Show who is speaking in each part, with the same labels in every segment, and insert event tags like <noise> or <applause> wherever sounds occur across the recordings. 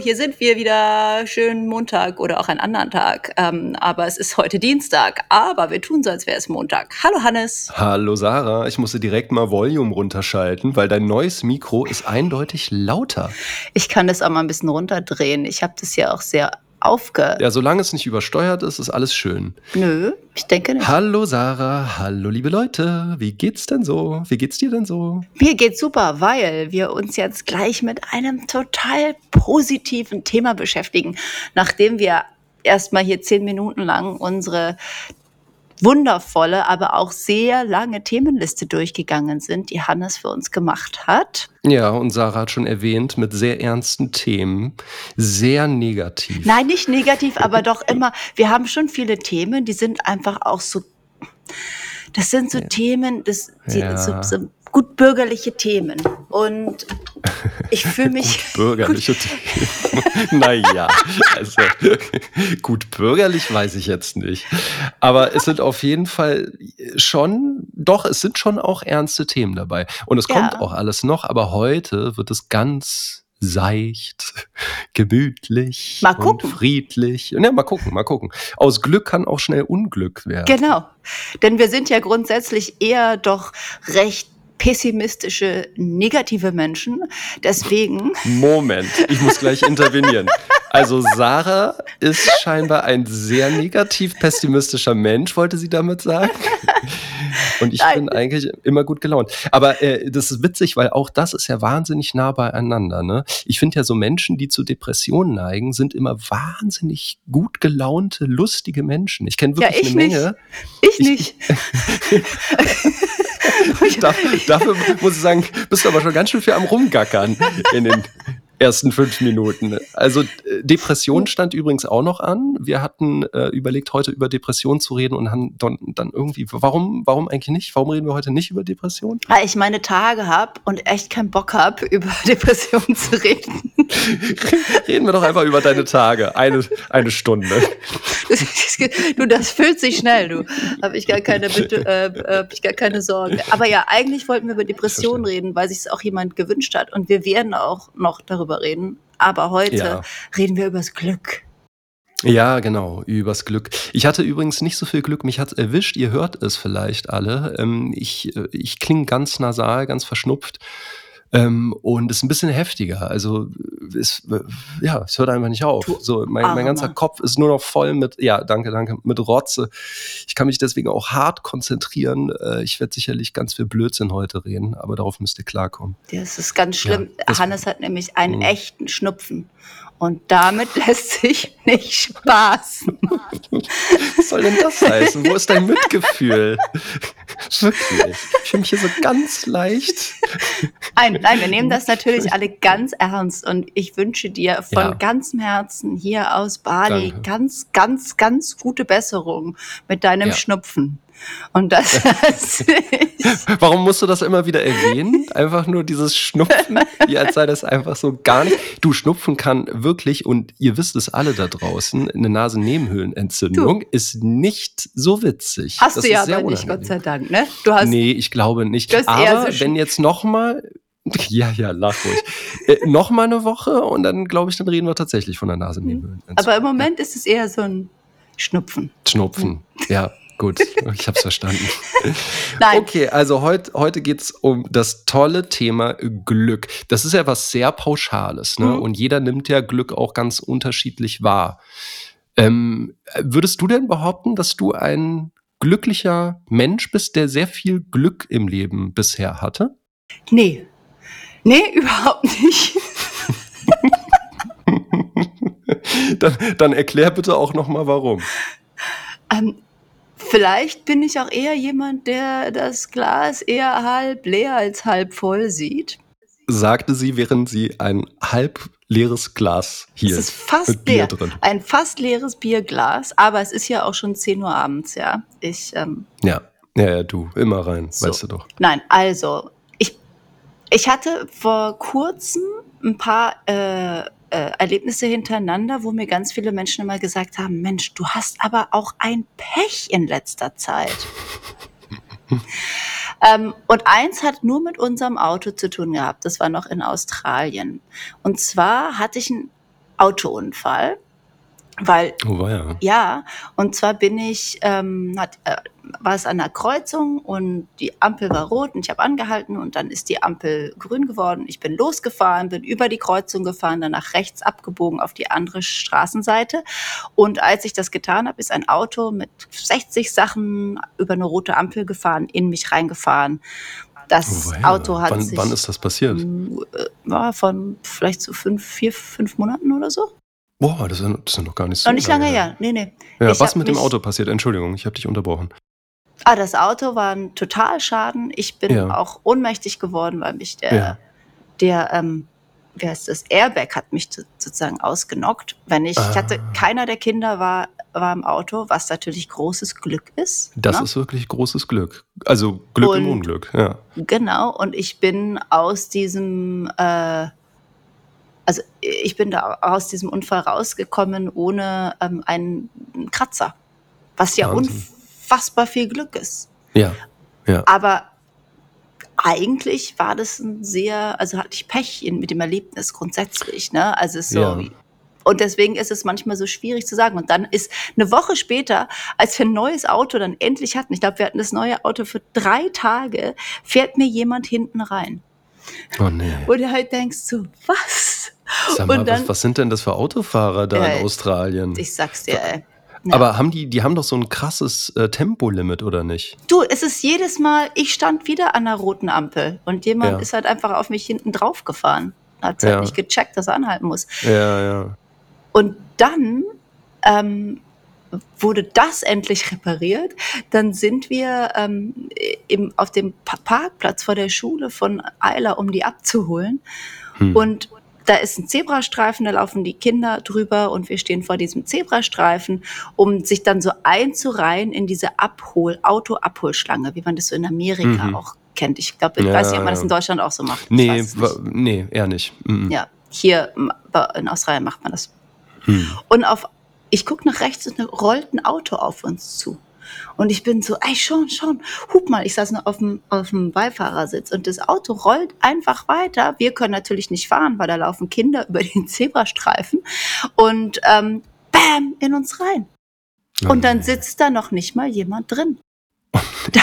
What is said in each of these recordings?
Speaker 1: Hier sind wir wieder. Schönen Montag oder auch einen anderen Tag. Ähm, aber es ist heute Dienstag. Aber wir tun so, als wäre es Montag. Hallo Hannes.
Speaker 2: Hallo Sarah. Ich musste direkt mal Volume runterschalten, weil dein neues Mikro ist eindeutig lauter.
Speaker 1: Ich kann das auch mal ein bisschen runterdrehen. Ich habe das ja auch sehr aufge...
Speaker 2: Ja, solange es nicht übersteuert ist, ist alles schön.
Speaker 1: Nö, ich denke nicht.
Speaker 2: Hallo Sarah, hallo liebe Leute. Wie geht's denn so? Wie geht's dir denn so?
Speaker 1: Mir geht's super, weil wir uns jetzt gleich mit einem total positiven Thema beschäftigen, nachdem wir erstmal hier zehn Minuten lang unsere wundervolle, aber auch sehr lange Themenliste durchgegangen sind, die Hannes für uns gemacht hat.
Speaker 2: Ja, und Sarah hat schon erwähnt, mit sehr ernsten Themen, sehr negativ.
Speaker 1: Nein, nicht negativ, aber doch immer, wir haben schon viele Themen, die sind einfach auch so, das sind so ja. Themen, das, die, ja. so, so gut bürgerliche Themen. Und ich fühle <laughs> mich.
Speaker 2: gut bürgerliche Themen. <laughs> naja, also gut bürgerlich weiß ich jetzt nicht. Aber es sind auf jeden Fall schon, doch, es sind schon auch ernste Themen dabei. Und es ja. kommt auch alles noch, aber heute wird es ganz seicht, gemütlich
Speaker 1: mal und
Speaker 2: friedlich. Ja, mal gucken, mal gucken. Aus Glück kann auch schnell Unglück werden.
Speaker 1: Genau. Denn wir sind ja grundsätzlich eher doch recht pessimistische, negative Menschen. Deswegen.
Speaker 2: Moment, ich muss gleich intervenieren. <laughs> Also Sarah ist scheinbar ein sehr negativ pessimistischer Mensch, wollte sie damit sagen. Und ich Nein. bin eigentlich immer gut gelaunt. Aber äh, das ist witzig, weil auch das ist ja wahnsinnig nah beieinander. Ne? Ich finde ja so Menschen, die zu Depressionen neigen, sind immer wahnsinnig gut gelaunte, lustige Menschen. Ich kenne wirklich ja, ich eine
Speaker 1: nicht.
Speaker 2: Menge.
Speaker 1: Ich, ich nicht. <laughs>
Speaker 2: dafür muss ich sagen, bist du aber schon ganz schön viel am Rumgackern in den ersten fünf Minuten. Also äh, Depression stand übrigens auch noch an. Wir hatten äh, überlegt, heute über Depression zu reden und haben dann, dann irgendwie, warum, warum eigentlich nicht? Warum reden wir heute nicht über Depression?
Speaker 1: Weil ich meine Tage habe und echt keinen Bock habe, <laughs> über Depression zu reden. <laughs>
Speaker 2: reden wir doch einfach über deine Tage. Eine, eine Stunde. <laughs>
Speaker 1: du, das füllt sich schnell, du. Habe ich gar keine Bitte, äh, hab ich gar keine Sorge. Aber ja, eigentlich wollten wir über Depression reden, weil sich es auch jemand gewünscht hat. Und wir werden auch noch darüber drüber reden. Aber heute ja. reden wir übers Glück.
Speaker 2: Ja, genau, übers Glück. Ich hatte übrigens nicht so viel Glück, mich hat's erwischt, ihr hört es vielleicht alle. Ähm, ich äh, ich klinge ganz nasal, ganz verschnupft. Ähm, und ist ein bisschen heftiger. Also es, ja, es hört einfach nicht auf. So, mein, mein ganzer Kopf ist nur noch voll mit, ja, danke, danke, mit Rotze. Ich kann mich deswegen auch hart konzentrieren. Äh, ich werde sicherlich ganz viel Blödsinn heute reden, aber darauf müsst ihr klarkommen.
Speaker 1: Das ist ganz schlimm. Ja, Hannes hat nämlich einen mh. echten Schnupfen. Und damit <laughs> lässt sich nicht spaßen.
Speaker 2: Was soll denn das heißen? Wo ist dein Mitgefühl? Wirklich. Ich fühle mich hier so ganz leicht.
Speaker 1: Nein, nein, wir nehmen das natürlich alle ganz ernst und ich wünsche dir von ja. ganzem Herzen hier aus Bali Danke. ganz, ganz, ganz gute Besserung mit deinem ja. Schnupfen. Und das <laughs>
Speaker 2: Warum musst du das immer wieder erwähnen? Einfach nur dieses Schnupfen, <laughs> wie als sei das einfach so gar nicht. Du, Schnupfen kann wirklich, und ihr wisst es alle da draußen, eine Nasennebenhöhlenentzündung ist nicht so witzig.
Speaker 1: Hast
Speaker 2: das
Speaker 1: du ja aber nicht, Gott sei Dank, ne? Du hast,
Speaker 2: nee, ich glaube nicht. Aber so wenn jetzt nochmal <laughs> ja, ja, lach ruhig. äh, noch mal eine Woche und dann glaube ich, dann reden wir tatsächlich von der Nasennebenhöhlenentzündung.
Speaker 1: Aber im Moment ist es eher so ein Schnupfen.
Speaker 2: Schnupfen, ja. Gut, ich habe es verstanden. <laughs> Nein. Okay, also heut, heute geht es um das tolle Thema Glück. Das ist ja was sehr Pauschales, ne? Mhm. Und jeder nimmt ja Glück auch ganz unterschiedlich wahr. Ähm, würdest du denn behaupten, dass du ein glücklicher Mensch bist, der sehr viel Glück im Leben bisher hatte?
Speaker 1: Nee. Nee, <laughs> überhaupt nicht. <laughs>
Speaker 2: dann, dann erklär bitte auch noch mal warum.
Speaker 1: Ähm, Vielleicht bin ich auch eher jemand, der das Glas eher halb leer als halb voll sieht.
Speaker 2: Sagte sie, während sie ein halb leeres Glas hier
Speaker 1: es ist fast leer. drin. Ein fast leeres Bierglas, aber es ist ja auch schon 10 Uhr abends, ja. Ich, ähm,
Speaker 2: ja. ja, ja, du, immer rein, so. weißt du doch.
Speaker 1: Nein, also, ich, ich hatte vor kurzem ein paar äh, äh, Erlebnisse hintereinander, wo mir ganz viele Menschen immer gesagt haben, Mensch, du hast aber auch ein Pech in letzter Zeit. <laughs> ähm, und eins hat nur mit unserem Auto zu tun gehabt. Das war noch in Australien. Und zwar hatte ich ein Autounfall. Weil,
Speaker 2: Oh weia.
Speaker 1: ja, und zwar bin ich, ähm, hat, äh, war es an der Kreuzung und die Ampel war rot und ich habe angehalten und dann ist die Ampel grün geworden. Ich bin losgefahren, bin über die Kreuzung gefahren, dann nach rechts abgebogen auf die andere Straßenseite. Und als ich das getan habe, ist ein Auto mit 60 Sachen über eine rote Ampel gefahren, in mich reingefahren.
Speaker 2: Oh
Speaker 1: Das
Speaker 2: weia.
Speaker 1: Auto hat
Speaker 2: Wann
Speaker 1: sich
Speaker 2: wann ist das passiert?
Speaker 1: äh, war von vielleicht so fünf, vier, fünf Monaten oder so.
Speaker 2: Boah, das ist das noch gar nicht so
Speaker 1: Noch nicht lange
Speaker 2: her.
Speaker 1: her. Nee, nee.
Speaker 2: Ja,
Speaker 1: Ich
Speaker 2: was mit dem Auto passiert? Entschuldigung, ich habe dich unterbrochen.
Speaker 1: Ah, das Auto war ein Totalschaden. Ich bin
Speaker 2: Ja.
Speaker 1: auch ohnmächtig geworden, weil mich der,
Speaker 2: Ja.
Speaker 1: der, ähm, wie heißt das, Airbag hat mich so- sozusagen ausgenockt. Wenn ich, ich hatte,
Speaker 2: Ah.
Speaker 1: keiner der Kinder war, war im Auto, was natürlich großes Glück ist.
Speaker 2: Das
Speaker 1: ne?
Speaker 2: ist wirklich großes Glück. Also Glück im
Speaker 1: Und
Speaker 2: Unglück, ja.
Speaker 1: genau, und ich bin aus diesem, äh, also ich bin da aus diesem Unfall rausgekommen ohne ähm, einen Kratzer, was ja
Speaker 2: Wahnsinn.
Speaker 1: Unfassbar viel Glück ist.
Speaker 2: Ja, ja.
Speaker 1: Aber eigentlich war das ein sehr, also hatte ich Pech in, mit dem Erlebnis grundsätzlich, ne? Also so.
Speaker 2: Ja.
Speaker 1: Und deswegen ist es manchmal so schwierig zu sagen. Und dann ist eine Woche später, als wir ein neues Auto dann endlich hatten, ich glaube, wir hatten das neue Auto für drei Tage, fährt mir jemand hinten rein.
Speaker 2: Oh nee.
Speaker 1: Wo du halt denkst, so, was?
Speaker 2: Sag mal,
Speaker 1: Und dann,
Speaker 2: was, was sind denn das für Autofahrer da in
Speaker 1: äh,
Speaker 2: Australien?
Speaker 1: ich sag's dir, ey. Ja.
Speaker 2: Aber haben die, die haben doch so ein krasses äh, Tempolimit, oder nicht?
Speaker 1: Du, es ist jedes Mal, ich stand wieder an der roten Ampel und jemand
Speaker 2: Ja.
Speaker 1: ist halt einfach auf mich hinten drauf gefahren. Hat halt
Speaker 2: Ja.
Speaker 1: nicht gecheckt, dass er anhalten muss.
Speaker 2: Ja, ja.
Speaker 1: Und dann ähm, wurde das endlich repariert. Dann sind wir ähm, im, auf dem Pa- Parkplatz vor der Schule von Eiler, um die abzuholen.
Speaker 2: Hm.
Speaker 1: Und da ist ein Zebrastreifen, da laufen die Kinder drüber und wir stehen vor diesem Zebrastreifen, um sich dann so einzureihen in diese Abhol, Auto-Abholschlange, wie man das so in Amerika
Speaker 2: Mhm.
Speaker 1: auch kennt. Ich glaube, ich
Speaker 2: Ja,
Speaker 1: weiß nicht, ob man das in Deutschland auch so macht.
Speaker 2: Nee, nee, eher nicht. Mhm.
Speaker 1: Ja, hier in Australien macht man das.
Speaker 2: Hm.
Speaker 1: Und auf, ich gucke nach rechts und da rollt ein Auto auf uns zu. Und ich bin so, ey, schon, schon, hup mal. Ich saß noch auf dem, auf dem Beifahrersitz und das Auto rollt einfach weiter. Wir können natürlich nicht fahren, weil da laufen Kinder über den Zebrastreifen und ähm, bam, in uns rein.
Speaker 2: Oh
Speaker 1: Und dann sitzt da noch nicht mal jemand drin. <laughs> Da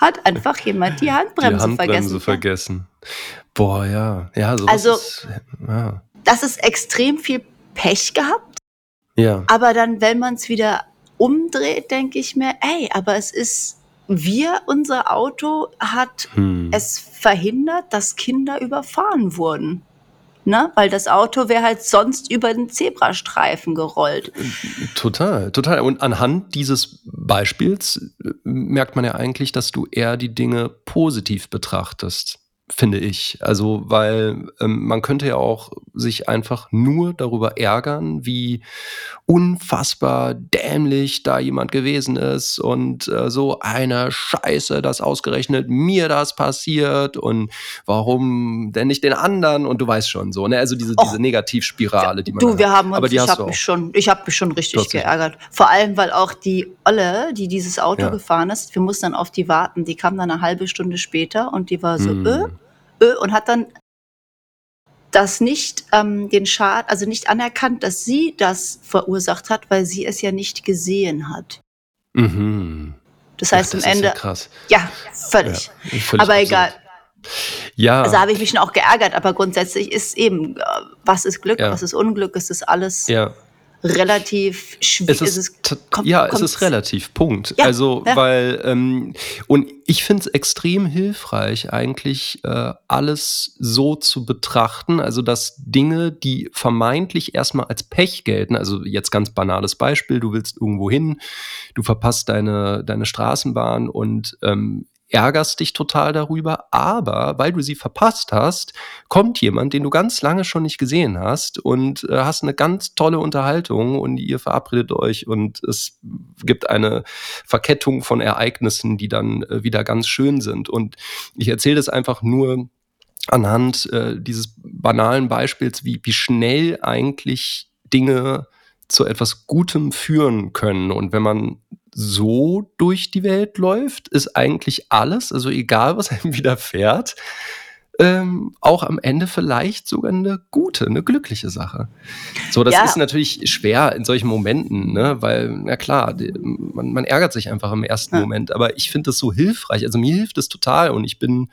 Speaker 1: hat einfach jemand die
Speaker 2: Die
Speaker 1: Handbremse,
Speaker 2: Handbremse
Speaker 1: vergessen.
Speaker 2: vergessen. Boah, ja. Ja, sowas
Speaker 1: Also-
Speaker 2: ist, ja.
Speaker 1: Das ist extrem viel Pech gehabt.
Speaker 2: Ja.
Speaker 1: Aber dann, wenn man es wieder umdreht, denke ich mir, ey, aber es ist, wir, unser Auto hat
Speaker 2: Hm.
Speaker 1: es verhindert, dass Kinder überfahren wurden. Ne? Weil das Auto wäre halt sonst über den Zebrastreifen gerollt.
Speaker 2: Total, total. Und anhand dieses Beispiels äh, merkt man ja eigentlich, dass du eher die Dinge positiv betrachtest, finde ich. Also, weil ähm, man könnte ja auch sich einfach nur darüber ärgern, wie unfassbar dämlich da jemand gewesen ist und äh, so eine Scheiße, dass ausgerechnet mir das passiert und warum denn nicht den anderen und du weißt schon so, ne? Also diese,
Speaker 1: Och.
Speaker 2: diese Negativspirale, die man
Speaker 1: Du,
Speaker 2: da
Speaker 1: wir
Speaker 2: hat.
Speaker 1: haben uns,
Speaker 2: Aber die
Speaker 1: ich habe mich schon, ich habe mich schon richtig
Speaker 2: dich-
Speaker 1: geärgert. Vor allem, weil auch die Olle, die dieses Auto
Speaker 2: Ja.
Speaker 1: gefahren ist, wir mussten dann auf die warten. Die kam dann eine halbe Stunde später und die war so, äh, äh, und hat dann das nicht ähm, den Schaden, also nicht anerkannt, dass sie das verursacht hat, weil sie es ja nicht gesehen hat.
Speaker 2: Mhm.
Speaker 1: Das
Speaker 2: Ach,
Speaker 1: heißt
Speaker 2: das
Speaker 1: am Ende,
Speaker 2: ja krass.
Speaker 1: ja, völlig.
Speaker 2: Ja, völlig
Speaker 1: aber
Speaker 2: absurd.
Speaker 1: egal.
Speaker 2: Ja,
Speaker 1: Also habe ich mich schon auch geärgert, aber grundsätzlich ist eben, äh, was ist Glück,
Speaker 2: Ja.
Speaker 1: was ist Unglück, es ist alles
Speaker 2: ja.
Speaker 1: Relativ schwierig.
Speaker 2: Es ist,
Speaker 1: kommt-
Speaker 2: ja, es ist relativ, Punkt.
Speaker 1: Ja,
Speaker 2: also,
Speaker 1: ja.
Speaker 2: weil, ähm, und ich finde es extrem hilfreich, eigentlich äh, alles so zu betrachten, also dass Dinge, die vermeintlich erstmal als Pech gelten, also jetzt ganz banales Beispiel, du willst irgendwo hin, du verpasst deine, deine Straßenbahn und ähm, ärgerst dich total darüber, aber weil du sie verpasst hast, kommt jemand, den du ganz lange schon nicht gesehen hast und äh, hast eine ganz tolle Unterhaltung und ihr verabredet euch und es gibt eine Verkettung von Ereignissen, die dann äh, wieder ganz schön sind. Und ich erzähle das einfach nur anhand äh, dieses banalen Beispiels, wie, wie schnell eigentlich Dinge zu etwas Gutem führen können. Und wenn man so durch die Welt läuft, ist eigentlich alles, also egal was einem <laughs> widerfährt, ähm, auch am Ende vielleicht sogar eine gute, eine glückliche Sache. So, das
Speaker 1: Ja.
Speaker 2: ist natürlich schwer in solchen Momenten, ne? weil, na klar, die, man, man ärgert sich einfach im ersten
Speaker 1: Ja.
Speaker 2: Moment, aber ich finde das so hilfreich. Also mir hilft es total und ich bin,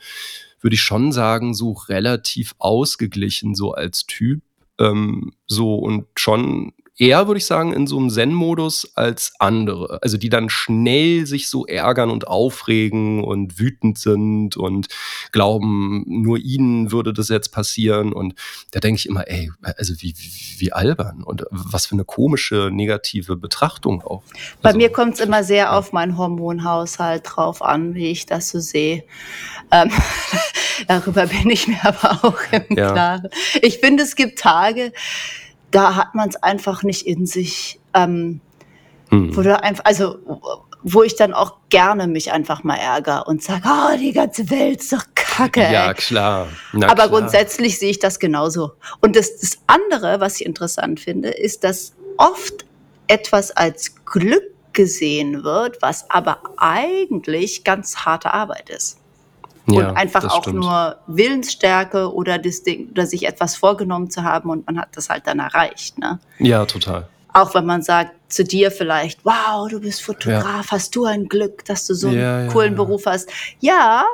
Speaker 2: würde ich schon sagen, so relativ ausgeglichen, so als Typ. Ähm, so und schon eher, würde ich sagen, in so einem Zen-Modus als andere. Also die dann schnell sich so ärgern und aufregen und wütend sind und glauben, nur ihnen würde das jetzt passieren. Und da denke ich immer, ey, also wie, wie, wie albern und was für eine komische negative Betrachtung auch.
Speaker 1: Bei
Speaker 2: Also,
Speaker 1: mir kommt es immer sehr auf meinen Hormonhaushalt drauf an, wie ich das so sehe. Ähm, <laughs> darüber bin ich mir aber auch im
Speaker 2: Ja.
Speaker 1: Klaren. Ich finde, es gibt Tage, da hat man es einfach nicht in sich. Ähm,
Speaker 2: hm.
Speaker 1: wo du einfach, also wo ich dann auch gerne mich einfach mal ärgere und sage, oh, die ganze Welt ist doch kacke.
Speaker 2: Ja,
Speaker 1: ey.
Speaker 2: klar. Na
Speaker 1: Aber
Speaker 2: klar.
Speaker 1: grundsätzlich sehe ich das genauso. Und das, das andere, was ich interessant finde, ist, dass oft etwas als Glück gesehen wird, was aber eigentlich ganz harte Arbeit ist.
Speaker 2: Ja,
Speaker 1: und einfach auch
Speaker 2: stimmt.
Speaker 1: nur Willensstärke oder, das Ding, oder sich etwas vorgenommen zu haben und man hat das halt dann erreicht. Ne?
Speaker 2: Ja, total.
Speaker 1: Auch wenn man sagt zu dir vielleicht, wow, du bist Fotograf, hast du ein Glück, dass du so einen
Speaker 2: Ja, ja,
Speaker 1: coolen
Speaker 2: ja.
Speaker 1: Beruf hast. Ja,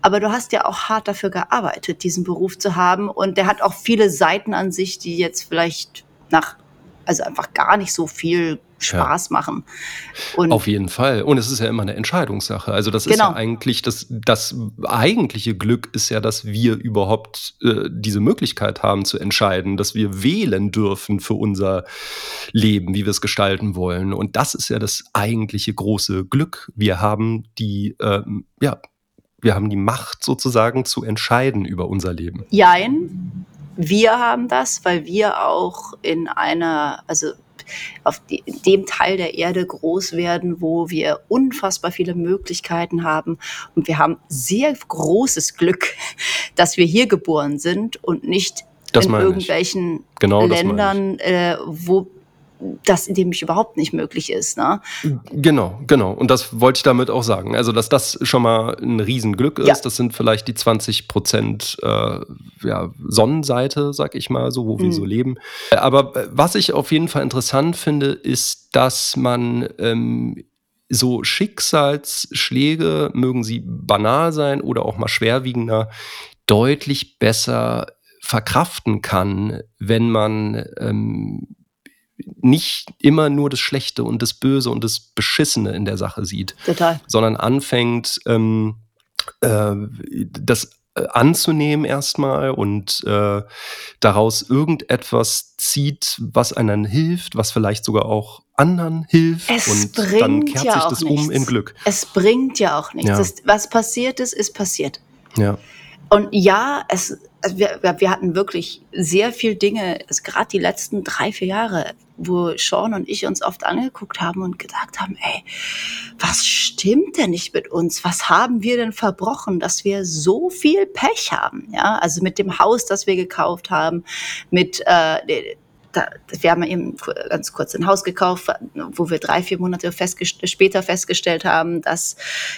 Speaker 1: aber du hast ja auch hart dafür gearbeitet, diesen Beruf zu haben. Und der hat auch viele Seiten an sich, die jetzt vielleicht nach, also einfach gar nicht so viel Spaß machen. Und
Speaker 2: Auf jeden Fall. Und es ist ja immer eine Entscheidungssache. Also das ist
Speaker 1: Genau.
Speaker 2: ja eigentlich das, das eigentliche Glück ist ja, dass wir überhaupt äh, diese Möglichkeit haben zu entscheiden, dass wir wählen dürfen für unser Leben, wie wir es gestalten wollen. Und das ist ja das eigentliche große Glück. Wir haben die, ähm, ja, wir haben die Macht sozusagen zu entscheiden über unser Leben.
Speaker 1: Jein, wir haben das, weil wir auch in einer, also auf dem Teil der Erde groß werden, wo wir unfassbar viele Möglichkeiten haben. Und wir haben sehr großes Glück, <laughs> dass wir hier geboren sind und nicht
Speaker 2: Das
Speaker 1: in irgendwelchen
Speaker 2: Genau.
Speaker 1: Ländern, äh, wo das nämlich überhaupt nicht möglich ist. Ne?
Speaker 2: Genau, genau. Und das wollte ich damit auch sagen. Also, dass das schon mal ein Riesenglück ist.
Speaker 1: Ja.
Speaker 2: Das sind vielleicht die 20 Prozent äh, ja, Sonnenseite, sag ich mal, so, wo wir
Speaker 1: Mhm.
Speaker 2: so leben. Aber äh, was ich auf jeden Fall interessant finde, ist, dass man ähm, so Schicksalsschläge, mögen sie banal sein oder auch mal schwerwiegender, deutlich besser verkraften kann, wenn man ähm, nicht immer nur das Schlechte und das Böse und das Beschissene in der Sache sieht,
Speaker 1: Total.
Speaker 2: sondern anfängt, ähm, äh, das äh, anzunehmen erstmal und äh, daraus irgendetwas zieht, was einem hilft, was vielleicht sogar auch anderen hilft
Speaker 1: Es
Speaker 2: und dann
Speaker 1: bringt
Speaker 2: kehrt
Speaker 1: ja
Speaker 2: sich das um in
Speaker 1: nichts.
Speaker 2: Glück.
Speaker 1: Es bringt ja auch nichts.
Speaker 2: Ja.
Speaker 1: Das, was passiert ist, ist passiert.
Speaker 2: Ja,
Speaker 1: Und ja, es, also wir, wir- hatten wirklich sehr viel Dinge, also gerade die letzten drei, vier Jahre, wo Sean und ich uns oft angeguckt haben und gedacht haben, ey, was stimmt denn nicht mit uns? Was haben wir denn verbrochen, dass wir so viel Pech haben? Ja, also mit dem Haus, das wir gekauft haben, mit, äh, da, wir haben eben ganz kurz ein Haus gekauft, wo wir drei, vier Monate festgest später festgestellt haben, dass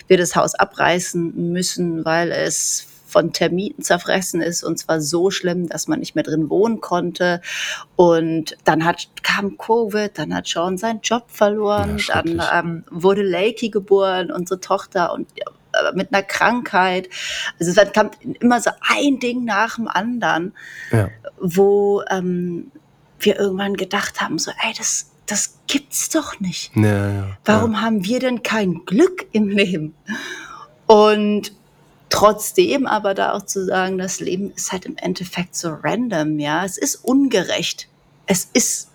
Speaker 1: wir das Haus abreißen müssen, weil es von Termiten zerfressen ist und zwar so schlimm, dass man nicht mehr drin wohnen konnte. Und dann hat, kam Covid, dann hat Sean seinen Job verloren,
Speaker 2: Ja,
Speaker 1: dann ähm, wurde Lakey geboren, unsere Tochter, und äh, mit einer Krankheit. Also dann kam immer so ein Ding nach dem anderen
Speaker 2: ja,
Speaker 1: wo ähm, wir irgendwann gedacht haben, so, ey, das, das gibt's doch nicht.
Speaker 2: ja, ja.
Speaker 1: Warum haben wir denn kein Glück im Leben? Und trotzdem aber da auch zu sagen, das Leben ist halt im Endeffekt so random, ja. Es ist ungerecht. Es ist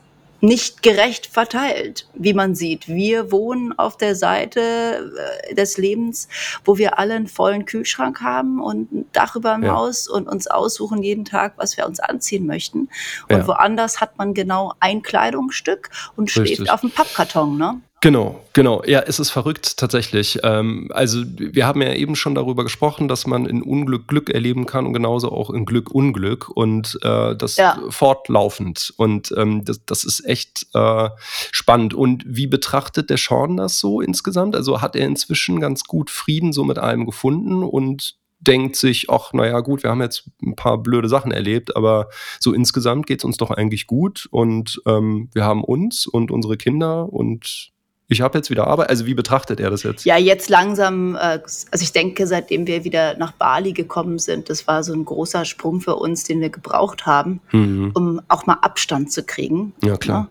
Speaker 1: nicht gerecht verteilt, wie man sieht. Wir wohnen auf der Seite äh, des Lebens, wo wir alle einen vollen Kühlschrank haben und ein Dach über dem
Speaker 2: Ja.
Speaker 1: Haus und uns aussuchen jeden Tag, was wir uns anziehen möchten. Und
Speaker 2: Ja.
Speaker 1: woanders hat man genau ein Kleidungsstück und schläft
Speaker 2: Richtig.
Speaker 1: auf dem Pappkarton, ne?
Speaker 2: Genau, genau. Ja, es ist verrückt tatsächlich. Ähm, also wir haben ja eben schon darüber gesprochen, dass man in Unglück Glück erleben kann und genauso auch in Glück Unglück und äh, das
Speaker 1: Ja.
Speaker 2: fortlaufend. Und ähm, das, das ist echt äh, spannend. Und wie betrachtet der Sean das so insgesamt? Also hat er inzwischen ganz gut Frieden so mit allem gefunden und denkt sich, ach, naja, gut, wir haben jetzt ein paar blöde Sachen erlebt, aber so insgesamt geht es uns doch eigentlich gut und ähm, wir haben uns und unsere Kinder und ich habe jetzt wieder Arbeit. Also wie betrachtet er das jetzt?
Speaker 1: Ja, jetzt langsam, äh, also ich denke, seitdem wir wieder nach Bali gekommen sind, das war so ein großer Sprung für uns, den wir gebraucht haben, mhm. um auch mal Abstand zu kriegen.
Speaker 2: Ja, klar.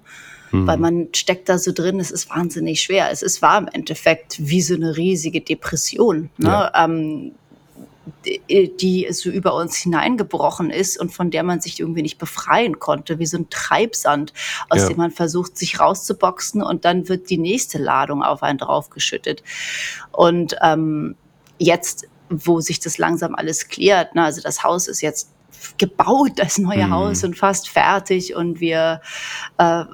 Speaker 1: Ne? Mhm. Weil man steckt da so drin, es ist wahnsinnig schwer. Es ist, war im Endeffekt wie so eine riesige Depression. Ne? Ja. Ähm, die so über uns hineingebrochen ist und von der man sich irgendwie nicht befreien konnte, wie so ein Treibsand, aus ja. dem man versucht, sich rauszuboxen und dann wird die nächste Ladung auf einen draufgeschüttet. Und ähm, jetzt, wo sich das langsam alles klärt, ne, also das Haus ist jetzt gebaut, das neue mhm. Haus und fast fertig und wir äh,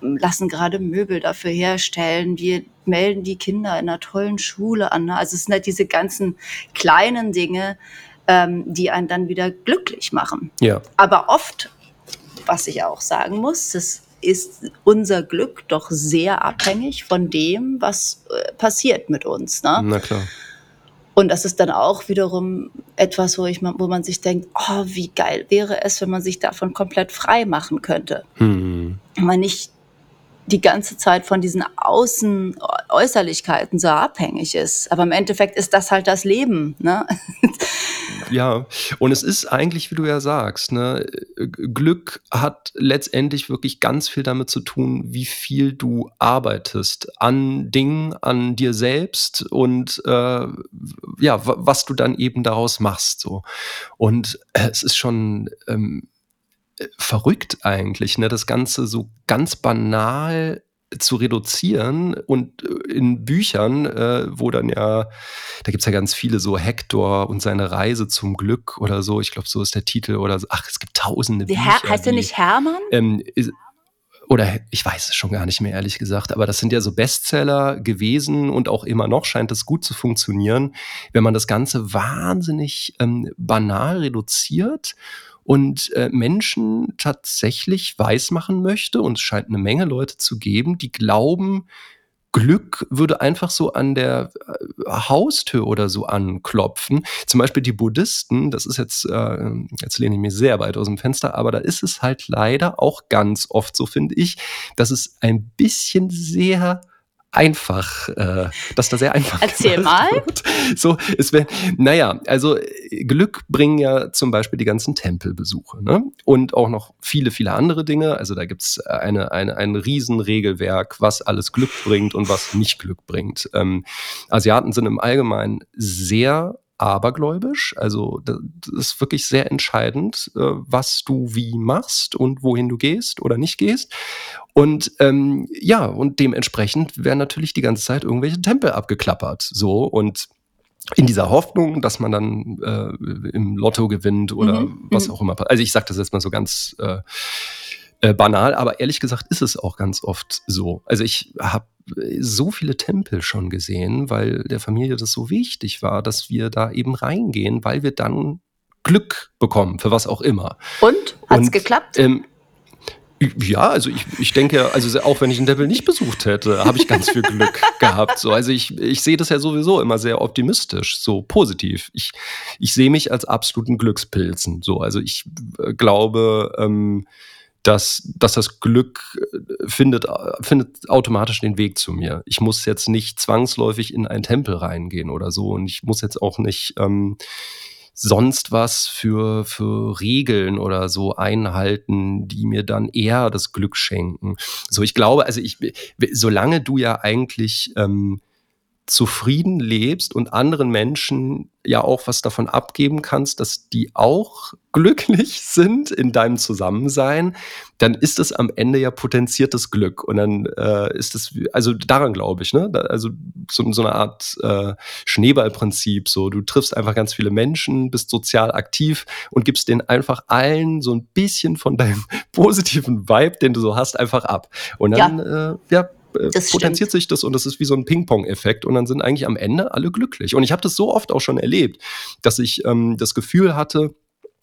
Speaker 1: lassen gerade Möbel dafür herstellen. Wir melden die Kinder in einer tollen Schule an. Also es sind halt diese ganzen kleinen Dinge, ähm, die einen dann wieder glücklich machen.
Speaker 2: Ja.
Speaker 1: Aber oft, was ich auch sagen muss, das ist unser Glück doch sehr abhängig von dem, was äh, passiert mit uns. Ne?
Speaker 2: Na klar.
Speaker 1: Und das ist dann auch wiederum etwas, wo, ich, wo man sich denkt, oh, wie geil wäre es, wenn man sich davon komplett frei machen könnte. Hm. Man nicht die ganze Zeit von diesen Außen Äußerlichkeiten so abhängig ist. Aber im Endeffekt ist das halt das Leben. Ne? <laughs>
Speaker 2: Ja, und es ist eigentlich, wie du ja sagst, ne, Glück hat letztendlich wirklich ganz viel damit zu tun, wie viel du arbeitest an Dingen, an dir selbst und äh, ja, was du dann eben daraus machst. So. Und es ist schon ähm, verrückt eigentlich, ne? das Ganze so ganz banal zu reduzieren und äh, in Büchern, äh, wo dann ja, da gibt es ja ganz viele so Hector und seine Reise zum Glück oder so, ich glaube, so ist der Titel oder so. Ach, es gibt tausende
Speaker 1: Bücher. Her heißt der nicht Hermann?
Speaker 2: Ähm, oder ich weiß es schon gar nicht mehr, ehrlich gesagt, aber das sind ja so Bestseller gewesen und auch immer noch scheint es gut zu funktionieren, wenn man das Ganze wahnsinnig ähm, banal reduziert und äh, Menschen tatsächlich weismachen möchte. Und es scheint eine Menge Leute zu geben, die glauben, Glück würde einfach so an der äh, Haustür oder so anklopfen. Zum Beispiel die Buddhisten, das ist jetzt, äh, jetzt lehne ich mich sehr weit aus dem Fenster, aber da ist es halt leider auch ganz oft so, finde ich, dass es ein bisschen sehr einfach, äh, dass da sehr einfach.
Speaker 1: Erzähl mal.
Speaker 2: Wird. So, es wäre, naja, also Glück bringen ja zum Beispiel die ganzen Tempelbesuche, ne? Und auch noch viele, viele andere Dinge. Also da gibt's eine, eine, ein Riesenregelwerk, was alles Glück bringt und was nicht Glück bringt. Ähm, Asiaten sind im Allgemeinen sehr abergläubisch. Also das ist wirklich sehr entscheidend, äh, was du wie machst und wohin du gehst oder nicht gehst. Und ähm, ja, und dementsprechend werden natürlich die ganze Zeit irgendwelche Tempel abgeklappert. So und in dieser Hoffnung, dass man dann äh, im Lotto gewinnt oder mhm. was mhm. auch immer. Also ich sage das jetzt mal so ganz äh, äh, banal, aber ehrlich gesagt ist es auch ganz oft so. Also ich habe so viele Tempel schon gesehen, weil der Familie das so wichtig war, dass wir da eben reingehen, weil wir dann Glück bekommen, für was auch immer.
Speaker 1: Und? Hat's Und, geklappt?
Speaker 2: Ähm, ja, also ich, ich denke, also auch wenn ich den Tempel nicht besucht hätte, habe ich ganz viel Glück <laughs> gehabt. So, also ich, ich sehe das ja sowieso immer sehr optimistisch, so positiv. Ich, ich sehe mich als absoluten Glückspilzen. So, also ich äh, glaube, ähm, dass, dass das Glück äh, findet, findet automatisch den Weg zu mir. Ich muss jetzt nicht zwangsläufig in einen Tempel reingehen oder so und ich muss jetzt auch nicht ähm, sonst was für, für Regeln oder so einhalten, die mir dann eher das Glück schenken. So, ich glaube, also ich, solange du ja eigentlich ähm, zufrieden lebst und anderen Menschen ja auch was davon abgeben kannst, dass die auch <laughs> glücklich sind in deinem Zusammensein, dann ist es am Ende ja potenziertes Glück. Und dann äh, ist es, also daran glaube ich, ne? Also so, so eine Art äh, Schneeballprinzip. So, du triffst einfach ganz viele Menschen, bist sozial aktiv und gibst denen einfach allen so ein bisschen von deinem <laughs> positiven Vibe, den du so hast, einfach ab. Und dann, ja, äh, ja äh, das potenziert stimmt. sich das und das ist wie so ein Ping-Pong-Effekt und dann sind eigentlich am Ende alle glücklich. Und ich habe das so oft auch schon erlebt, dass ich ähm, das Gefühl hatte,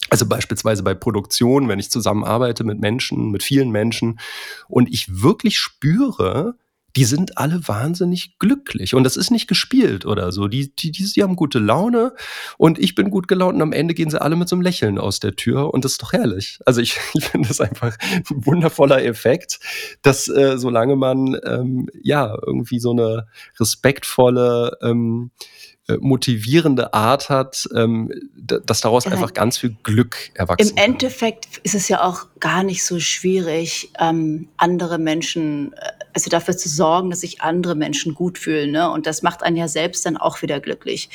Speaker 2: also beispielsweise bei Produktion, wenn ich zusammenarbeite mit Menschen, mit vielen Menschen und ich wirklich spüre, die sind alle wahnsinnig glücklich. Und das ist nicht gespielt oder so. Die, die, die, die haben gute Laune und ich bin gut gelaunt und am Ende gehen sie alle mit so einem Lächeln aus der Tür und das ist doch herrlich. Also ich, <laughs> ich finde das einfach ein wundervoller Effekt, dass äh, solange man ähm, ja irgendwie so eine respektvolle ähm, äh, motivierende Art hat, ähm, dass daraus einfach ganz viel Glück erwachsen
Speaker 1: Im Endeffekt ist es ja auch gar nicht so schwierig, ähm, andere Menschen, äh, also dafür zu sorgen, dass sich andere Menschen gut fühlen. Ne? Und das macht einen ja selbst dann auch wieder glücklich,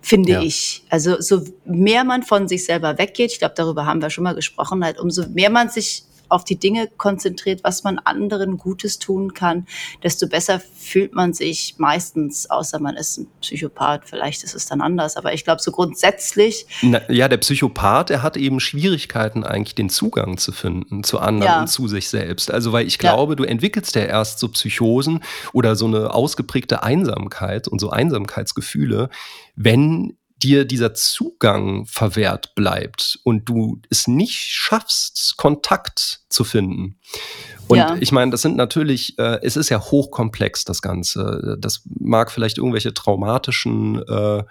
Speaker 1: finde ja. ich. Also so mehr man von sich selber weggeht, ich glaube, darüber haben wir schon mal gesprochen, halt, umso mehr man sich auf die Dinge konzentriert, was man anderen Gutes tun kann, desto besser fühlt man sich meistens, außer man ist ein Psychopath, vielleicht ist es dann anders, aber ich glaube so grundsätzlich.
Speaker 2: Na, ja, der Psychopath, er hat eben Schwierigkeiten eigentlich den Zugang zu finden zu anderen ja. und zu sich selbst. Also weil ich glaube, ja. du entwickelst ja erst so Psychosen oder so eine ausgeprägte Einsamkeit und so Einsamkeitsgefühle, wenn dir dieser Zugang verwehrt bleibt und du es nicht schaffst, Kontakt zu finden. Und ja. ich meine, das sind natürlich, äh, es ist ja hochkomplex, das Ganze. Das mag vielleicht irgendwelche traumatischen äh,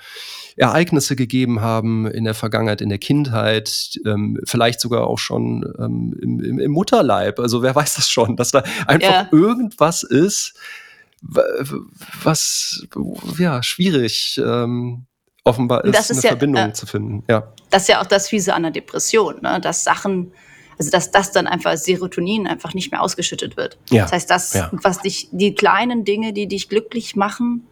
Speaker 2: Ereignisse gegeben haben in der Vergangenheit, in der Kindheit, ähm, vielleicht sogar auch schon ähm, im, im, im, Mutterleib. Also wer <laughs> weiß das schon, dass da einfach ja. irgendwas ist, was ja schwierig ähm, offenbar ist, ist eine ja, Verbindung äh, zu finden. Ja.
Speaker 1: Das ist ja auch das Fiese an der Depression, ne? dass Sachen, also dass das dann einfach Serotonin einfach nicht mehr ausgeschüttet wird. Ja. Das heißt, das, ja. was dich, die kleinen Dinge, die dich glücklich machen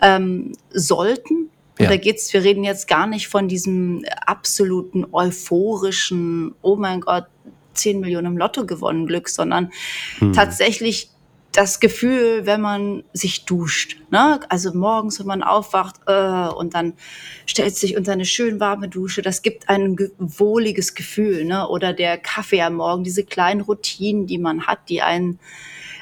Speaker 1: ähm, sollten, ja. da geht's, wir reden jetzt gar nicht von diesem absoluten euphorischen, oh mein Gott, 10 Millionen im Lotto gewonnen Glück, sondern hm. tatsächlich das Gefühl, wenn man sich duscht. Ne? Also morgens, wenn man aufwacht äh, und dann stellt sich unter eine schön warme Dusche, das gibt ein wohliges Gefühl. Ne? Oder der Kaffee am Morgen, diese kleinen Routinen, die man hat, die einen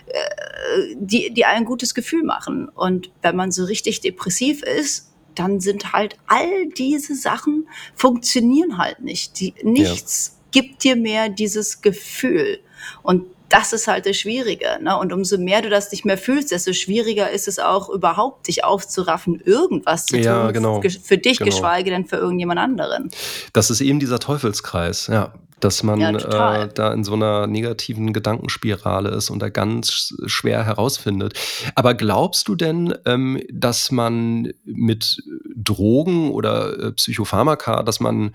Speaker 1: äh, die, die ein gutes Gefühl machen. Und wenn man so richtig depressiv ist, dann sind halt all diese Sachen funktionieren halt nicht. Die, nichts ja. gibt dir mehr dieses Gefühl. Und das ist halt das Schwierige. Ne? Und umso mehr du das nicht mehr fühlst, desto schwieriger ist es auch überhaupt, dich aufzuraffen, irgendwas zu ja, tun. Genau. Für dich, genau. geschweige denn für irgendjemand anderen.
Speaker 2: Das ist eben dieser Teufelskreis, ja. Dass man ja, äh, da in so einer negativen Gedankenspirale ist und da ganz schwer herausfindet. Aber glaubst du denn, ähm, dass man mit Drogen oder äh, Psychopharmaka, dass man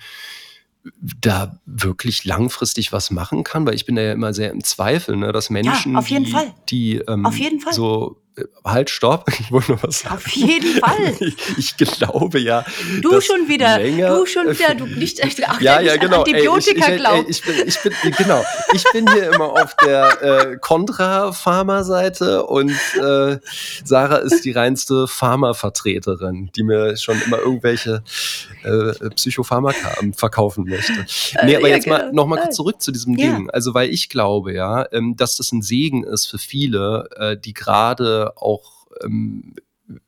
Speaker 2: da wirklich langfristig was machen kann? Weil ich bin da ja immer sehr im Zweifel, ne, dass Menschen,
Speaker 1: ja, auf jeden
Speaker 2: die,
Speaker 1: Fall.
Speaker 2: die ähm,
Speaker 1: auf jeden Fall.
Speaker 2: so Halt, stopp. <laughs> Ich wollte noch was sagen.
Speaker 1: Auf jeden Fall. <laughs>
Speaker 2: Ich, ich glaube ja.
Speaker 1: Du schon wieder. Du schon wieder. Du <laughs> nicht
Speaker 2: ach, ja, ja, genau.
Speaker 1: Antibiotika
Speaker 2: ey, ich, ey, ich, bin, ich bin, genau. Ich bin hier immer auf der äh, Kontra-Pharma-Seite und äh, Sarah ist die reinste Pharma-Vertreterin, die mir schon immer irgendwelche äh, Psychopharmaka verkaufen möchte. Nee, aber ja, jetzt genau. mal noch mal kurz zurück zu diesem ja. Ding. Also, weil ich glaube ja, ähm, dass das ein Segen ist für viele, äh, die gerade auch ähm,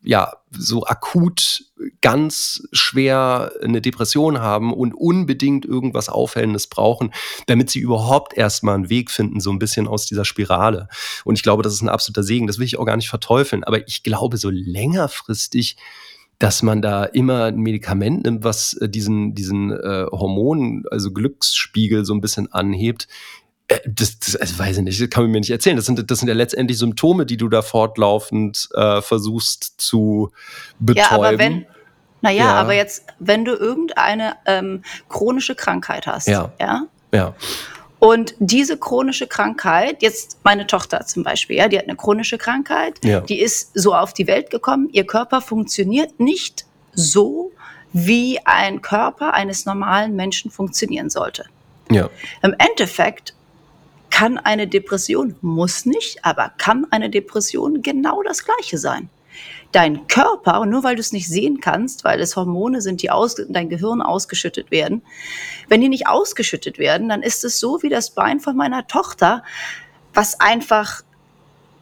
Speaker 2: ja, so akut ganz schwer eine Depression haben und unbedingt irgendwas Aufhellendes brauchen, damit sie überhaupt erstmal einen Weg finden, so ein bisschen aus dieser Spirale. Und ich glaube, das ist ein absoluter Segen. Das will ich auch gar nicht verteufeln. Aber ich glaube, so längerfristig dass man da immer ein Medikament nimmt, was äh, diesen, diesen äh, Hormonen, also Glücksspiegel so ein bisschen anhebt. Äh, das, das also weiß ich nicht, das kann man mir nicht erzählen. Das sind, das sind ja letztendlich Symptome, die du da fortlaufend äh, versuchst zu betäuben. Ja, aber
Speaker 1: wenn, naja, ja. aber jetzt, wenn du irgendeine ähm, chronische Krankheit hast,
Speaker 2: ja.
Speaker 1: ja,
Speaker 2: ja.
Speaker 1: Und diese chronische Krankheit, jetzt meine Tochter zum Beispiel, ja, die hat eine chronische Krankheit, ja. die ist so auf die Welt gekommen, ihr Körper funktioniert nicht so, wie ein Körper eines normalen Menschen funktionieren sollte.
Speaker 2: Ja.
Speaker 1: Im Endeffekt kann eine Depression, muss nicht, aber kann eine Depression genau das gleiche sein. Dein Körper, nur weil du es nicht sehen kannst, weil es Hormone sind, die aus, in dein Gehirn ausgeschüttet werden, wenn die nicht ausgeschüttet werden, dann ist es so wie das Bein von meiner Tochter, was einfach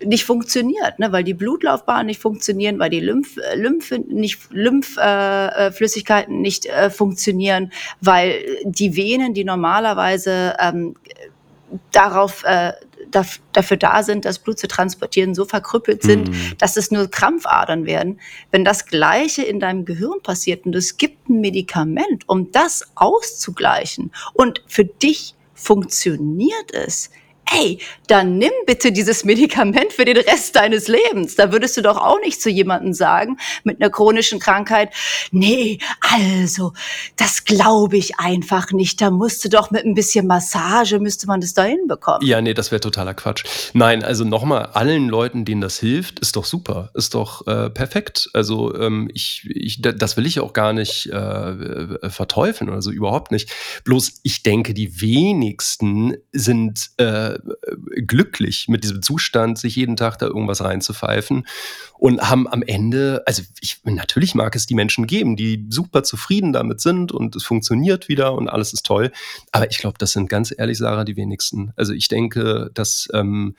Speaker 1: nicht funktioniert, ne? weil die Blutlaufbahnen nicht funktionieren, weil die Lymph, Lymph nicht, Lymphflüssigkeiten äh, nicht äh, funktionieren, weil die Venen, die normalerweise ähm, darauf, äh, dafür da sind, das Blut zu transportieren, so verkrüppelt sind,
Speaker 2: Mhm.
Speaker 1: dass es nur Krampfadern werden. Wenn das Gleiche in deinem Gehirn passiert und es gibt ein Medikament, um das auszugleichen und für dich funktioniert es, ey, dann nimm bitte dieses Medikament für den Rest deines Lebens. Da würdest du doch auch nicht zu jemandem sagen mit einer chronischen Krankheit, nee, also, das glaube ich einfach nicht. Da musst du doch mit ein bisschen Massage, müsste man das da hinbekommen.
Speaker 2: Ja, nee, das wäre totaler Quatsch. Nein, also nochmal, allen Leuten, denen das hilft, ist doch super, ist doch äh, perfekt. Also ähm, ich, ich, das will ich auch gar nicht äh, äh, verteufeln oder so, überhaupt nicht. Bloß ich denke, die wenigsten sind äh, glücklich mit diesem Zustand, sich jeden Tag da irgendwas reinzupfeifen und haben am Ende, also ich, natürlich mag es die Menschen geben, die super zufrieden damit sind und es funktioniert wieder und alles ist toll. Aber ich glaube, das sind ganz ehrlich, Sarah, die wenigsten. Also ich denke, dass ähm,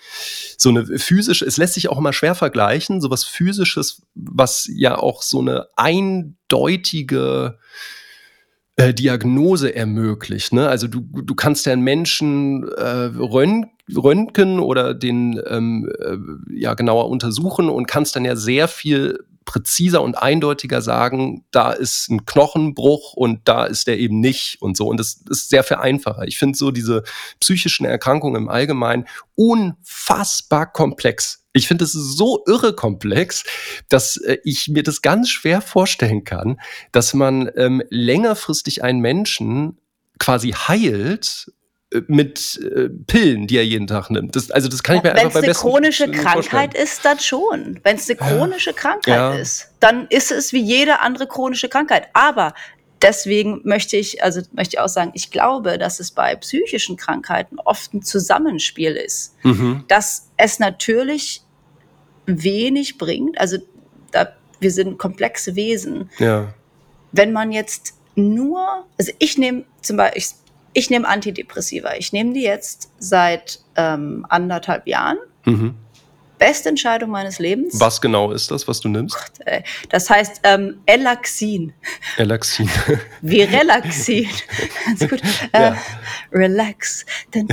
Speaker 2: so eine physische, es lässt sich auch immer schwer vergleichen, so was physisches, was ja auch so eine eindeutige äh, Diagnose ermöglicht. Ne? Also du, du kannst ja einen Menschen äh, röntgen röntgen oder den ähm, äh, ja genauer untersuchen und kannst dann ja sehr viel präziser und eindeutiger sagen, da ist ein Knochenbruch und da ist der eben nicht und so. Und das ist sehr viel einfacher. Ich finde so diese psychischen Erkrankungen im Allgemeinen unfassbar komplex. Ich finde es so irre komplex, dass äh, ich mir das ganz schwer vorstellen kann, dass man ähm, längerfristig einen Menschen quasi heilt mit äh, Pillen, die er jeden Tag nimmt. Das, also das kann ich mir
Speaker 1: Wenn
Speaker 2: einfach
Speaker 1: es
Speaker 2: beim
Speaker 1: eine
Speaker 2: besten
Speaker 1: chronische
Speaker 2: Willen
Speaker 1: Krankheit
Speaker 2: vorstellen.
Speaker 1: ist, dann schon. Wenn es eine chronische Krankheit
Speaker 2: Ja.
Speaker 1: ist, dann ist es wie jede andere chronische Krankheit. Aber deswegen möchte ich, also möchte ich auch sagen, ich glaube, dass es bei psychischen Krankheiten oft ein Zusammenspiel ist.
Speaker 2: Mhm.
Speaker 1: Dass es natürlich wenig bringt, also da, wir sind komplexe Wesen,
Speaker 2: Ja.
Speaker 1: wenn man jetzt nur, also ich nehme zum Beispiel, ich, ich nehme Antidepressiva. Ich nehme die jetzt seit ähm, anderthalb Jahren.
Speaker 2: Mhm.
Speaker 1: Beste Entscheidung meines Lebens.
Speaker 2: Was genau ist das, was du nimmst?
Speaker 1: Äh, Das heißt ähm, Elaxin,
Speaker 2: Elaxin. <laughs>
Speaker 1: wie Relaxin. <laughs> Ganz gut. Äh,
Speaker 2: Ja.
Speaker 1: Relax. It.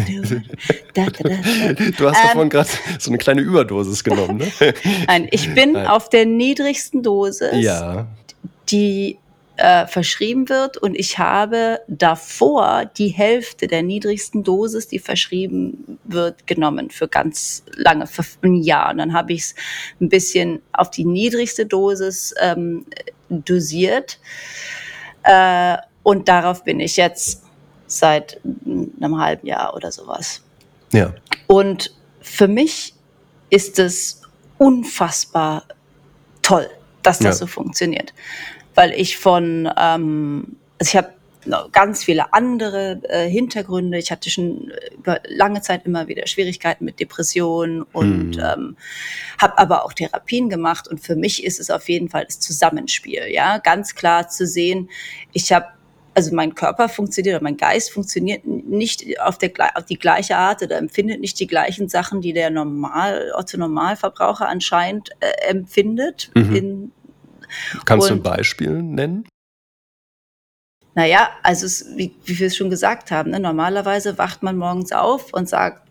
Speaker 1: Da, da, da, da.
Speaker 2: Du hast
Speaker 1: Ähm,
Speaker 2: davon gerade so eine kleine Überdosis genommen, ne?
Speaker 1: Nein, ich bin
Speaker 2: Nein.
Speaker 1: auf der niedrigsten Dosis,
Speaker 2: ja.
Speaker 1: die äh, verschrieben wird und ich habe davor die Hälfte der niedrigsten Dosis, die verschrieben wird, genommen für ganz lange, für ein Jahr. Und dann habe ich es ein bisschen auf die niedrigste Dosis ähm, dosiert äh, und darauf bin ich jetzt seit einem halben Jahr oder sowas.
Speaker 2: Ja.
Speaker 1: Und für mich ist es unfassbar toll, dass das
Speaker 2: Ja.
Speaker 1: so funktioniert. Weil ich von, ähm, also ich habe ganz viele andere äh, Hintergründe. Ich hatte schon über lange Zeit immer wieder Schwierigkeiten mit Depressionen und
Speaker 2: Mhm.
Speaker 1: ähm, habe aber auch Therapien gemacht. Und für mich ist es auf jeden Fall das Zusammenspiel. Ja, ganz klar zu sehen, ich habe also mein Körper funktioniert oder mein Geist funktioniert nicht auf, der, auf die gleiche Art oder empfindet nicht die gleichen Sachen, die der normal, Otto Normalverbraucher anscheinend äh, empfindet.
Speaker 2: Mhm.
Speaker 1: In,
Speaker 2: Kannst du ein
Speaker 1: Und-
Speaker 2: Beispiel nennen?
Speaker 1: naja, also es, wie, wie wir es schon gesagt haben, ne, normalerweise wacht man morgens auf und sagt,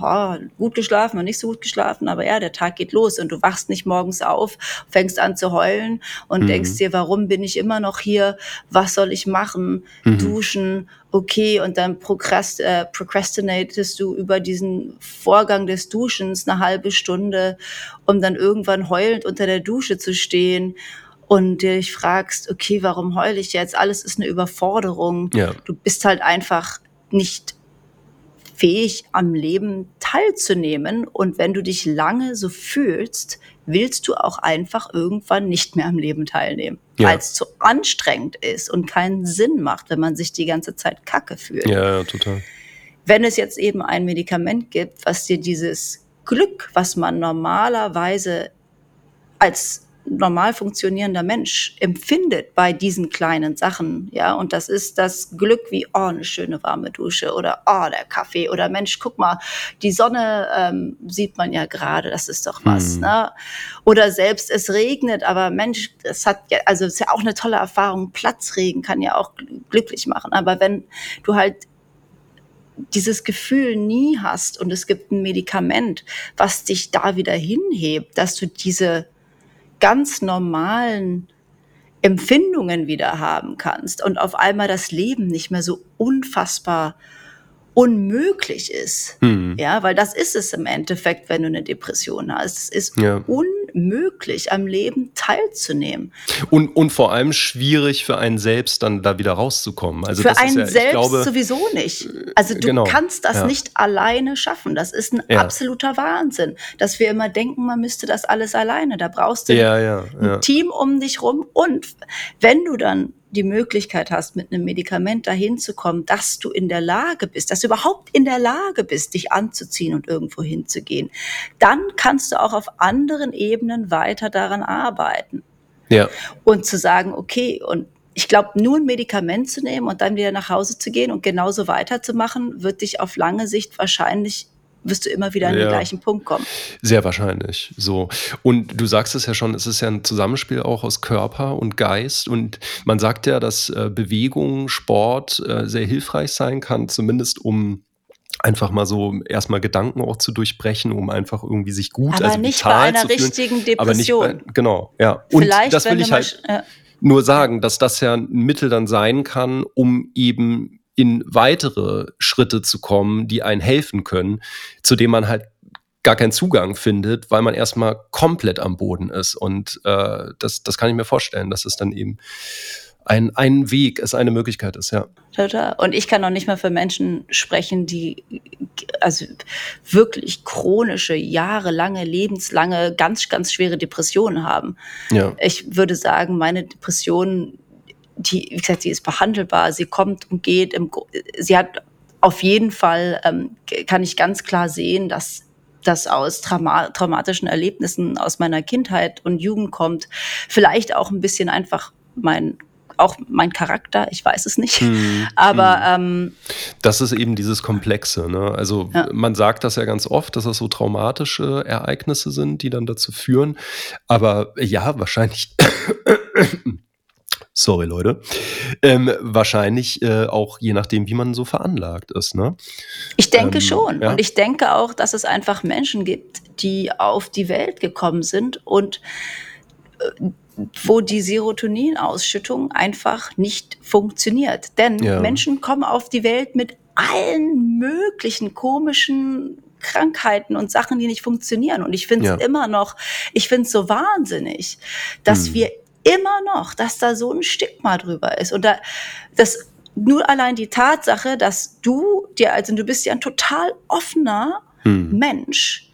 Speaker 1: ah, gut geschlafen oder nicht so gut geschlafen, aber ja, der Tag geht los und du wachst nicht morgens auf, fängst an zu heulen und
Speaker 2: Mhm.
Speaker 1: denkst dir, warum bin ich immer noch hier? Was soll ich machen?
Speaker 2: Mhm.
Speaker 1: Duschen, okay, und dann prokrast, äh, procrastinatest du über diesen Vorgang des Duschens eine halbe Stunde, um dann irgendwann heulend unter der Dusche zu stehen und dich fragst, okay, warum heule ich jetzt? Alles ist eine Überforderung.
Speaker 2: Ja.
Speaker 1: Du bist halt einfach nicht fähig, am Leben teilzunehmen. Und wenn du dich lange so fühlst, willst du auch einfach irgendwann nicht mehr am Leben teilnehmen,
Speaker 2: Ja.
Speaker 1: weil es zu anstrengend ist und keinen Sinn macht, wenn man sich die ganze Zeit kacke fühlt.
Speaker 2: Ja, ja, total.
Speaker 1: Wenn es jetzt eben ein Medikament gibt, was dir dieses Glück, was man normalerweise als normal funktionierender Mensch empfindet bei diesen kleinen Sachen, ja, und das ist das Glück wie, oh, eine schöne warme Dusche oder oh, der Kaffee oder Mensch, guck mal, die Sonne ähm, sieht man ja gerade, das ist doch was,
Speaker 2: Hm.
Speaker 1: ne? Oder selbst es regnet, aber Mensch, es hat ja, also es ist ja auch eine tolle Erfahrung, Platzregen kann ja auch gl- glücklich machen, aber wenn du halt dieses Gefühl nie hast und es gibt ein Medikament, was dich da wieder hinhebt, dass du diese ganz normalen Empfindungen wieder haben kannst und auf einmal das Leben nicht mehr so unfassbar unmöglich ist. Mhm. Ja, weil das ist es im Endeffekt, wenn du eine Depression hast. Es ist ja. unmöglich, am Leben teilzunehmen.
Speaker 2: Und, und vor allem schwierig für einen selbst dann da wieder rauszukommen.
Speaker 1: Also für einen ja, selbst glaube, sowieso nicht. Also du genau, kannst das ja. nicht alleine schaffen. Das ist ein absoluter Wahnsinn, dass wir immer denken, man müsste das alles alleine. Da brauchst du ein Team um dich rum. Und wenn du dann die Möglichkeit hast, mit einem Medikament dahin zu kommen, dass du in der Lage bist, dass du überhaupt in der Lage bist, dich anzuziehen und irgendwo hinzugehen, dann kannst du auch auf anderen Ebenen weiter daran arbeiten. Ja. Und zu sagen, okay, und ich glaube, nur ein Medikament zu nehmen und dann wieder nach Hause zu gehen und genauso weiterzumachen, wird dich auf lange Sicht wahrscheinlich wirst du immer wieder an ja. den gleichen Punkt kommen.
Speaker 2: Sehr wahrscheinlich. So. Und du sagst es ja schon, es ist ja ein Zusammenspiel auch aus Körper und Geist. Und man sagt ja, dass äh, Bewegung, Sport äh, sehr hilfreich sein kann, zumindest um einfach mal so erstmal Gedanken auch zu durchbrechen, um einfach irgendwie sich gut,
Speaker 1: aber
Speaker 2: also
Speaker 1: nicht bei einer richtigen Depression. Aber nicht
Speaker 2: bei, genau, ja. Und Vielleicht, das will ich halt ja. nur sagen, dass das ja ein Mittel dann sein kann, um eben in weitere Schritte zu kommen, die einen helfen können, zu dem man halt gar keinen Zugang findet, weil man erstmal komplett am Boden ist. Und äh, das, das kann ich mir vorstellen, dass es dann eben ein, ein Weg ist, eine Möglichkeit ist, ja.
Speaker 1: Total. Und ich kann noch nicht mal für Menschen sprechen, die also wirklich chronische, jahrelange, lebenslange, ganz, ganz schwere Depressionen haben. Ja. Ich würde sagen, meine Depression die, wie gesagt, sie ist behandelbar, sie kommt und geht. Im, sie hat auf jeden Fall, ähm, kann ich ganz klar sehen, dass das aus Trauma traumatischen Erlebnissen aus meiner Kindheit und Jugend kommt. Vielleicht auch ein bisschen einfach mein auch mein Charakter, ich weiß es nicht. Hm, <laughs> Aber hm. Ähm,
Speaker 2: das ist eben dieses Komplexe. Ne? Also ja. man sagt das ja ganz oft, dass das so traumatische Ereignisse sind, die dann dazu führen. Aber ja, wahrscheinlich Sorry, Leute. Ähm, wahrscheinlich äh, auch je nachdem, wie man so veranlagt ist. Ne?
Speaker 1: Ich denke ähm, schon. Ja? Und ich denke auch, dass es einfach Menschen gibt, die auf die Welt gekommen sind und äh, wo die Serotoninausschüttung einfach nicht funktioniert. Denn ja. Menschen kommen auf die Welt mit allen möglichen komischen Krankheiten und Sachen, die nicht funktionieren. Und ich finde es ja. immer noch, ich finde es so wahnsinnig, dass hm. wir immer noch, dass da so ein Stigma drüber ist. Und da, das, nur allein die Tatsache, dass du dir, also du bist ja ein total offener hm. Mensch,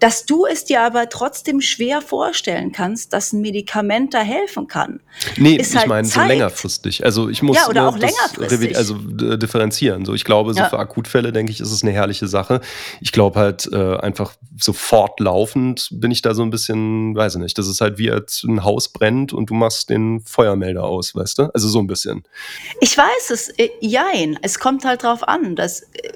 Speaker 1: dass du es dir aber trotzdem schwer vorstellen kannst, dass ein Medikament da helfen kann.
Speaker 2: Nee, ist ich halt meine so längerfristig. Also ich muss
Speaker 1: ja, oder auch längerfristig.
Speaker 2: also äh, differenzieren. So, ich glaube, so ja. für Akutfälle denke ich, ist es eine herrliche Sache. Ich glaube halt äh, einfach so fortlaufend bin ich da so ein bisschen, weiß ich nicht. Das ist halt wie als ein Haus brennt und du machst den Feuermelder aus, weißt du? Also so ein bisschen.
Speaker 1: Ich weiß es, äh, jein. Es kommt halt drauf an, dass äh,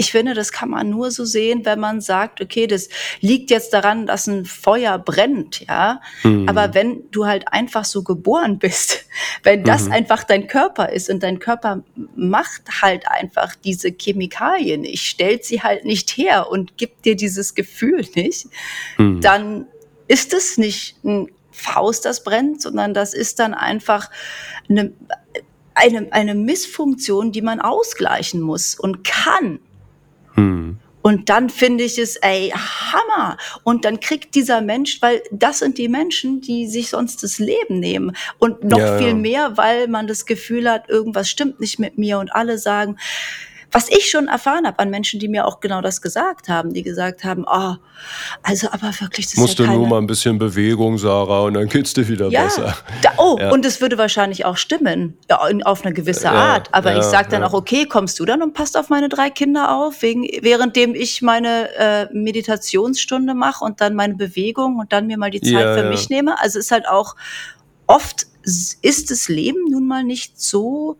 Speaker 1: ich finde, das kann man nur so sehen, wenn man sagt, okay, das liegt jetzt daran, dass ein Feuer brennt, ja. Mhm. Aber wenn du halt einfach so geboren bist, <laughs> wenn das mhm. einfach dein Körper ist und dein Körper macht halt einfach diese Chemikalien nicht, stellt sie halt nicht her und gibt dir dieses Gefühl nicht, mhm. dann ist es nicht ein Faust, das brennt, sondern das ist dann einfach eine, eine, eine Missfunktion, die man ausgleichen muss und kann. Hm. Und dann finde ich es, ey, Hammer. Und dann kriegt dieser Mensch, weil das sind die Menschen, die sich sonst das Leben nehmen. Und noch ja, viel ja. mehr, weil man das Gefühl hat, irgendwas stimmt nicht mit mir. Und alle sagen, was ich schon erfahren habe an Menschen, die mir auch genau das gesagt haben, die gesagt haben, oh, also aber wirklich,
Speaker 2: das Musst ist ja keine... nur mal ein bisschen Bewegung, Sarah, und dann geht's dir wieder ja, besser.
Speaker 1: Da, oh, ja. und es würde wahrscheinlich auch stimmen, ja, auf eine gewisse Art. Aber ich sage dann auch, okay, kommst du dann und passt auf meine drei Kinder auf, wegen, währenddem ich meine äh, Meditationsstunde mache und dann meine Bewegung und dann mir mal die Zeit für mich nehme. Also ist halt auch oft ist das Leben nun mal nicht so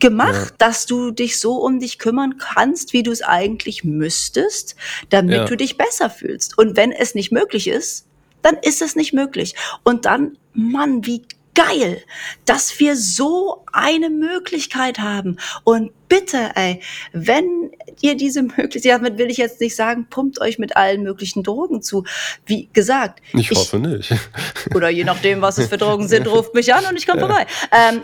Speaker 1: gemacht, ja. dass du dich so um dich kümmern kannst, wie du es eigentlich müsstest, damit ja. du dich besser fühlst. Und wenn es nicht möglich ist, dann ist es nicht möglich. Und dann, Mann, wie geil, dass wir so eine Möglichkeit haben. Und bitte, ey, wenn ihr diese Möglichkeit, damit will ich jetzt nicht sagen, pumpt euch mit allen möglichen Drogen zu. Wie gesagt.
Speaker 2: Ich, ich hoffe nicht. <laughs>
Speaker 1: Oder je nachdem, was es für Drogen sind, ruft mich an und ich komme ja. vorbei. Ähm,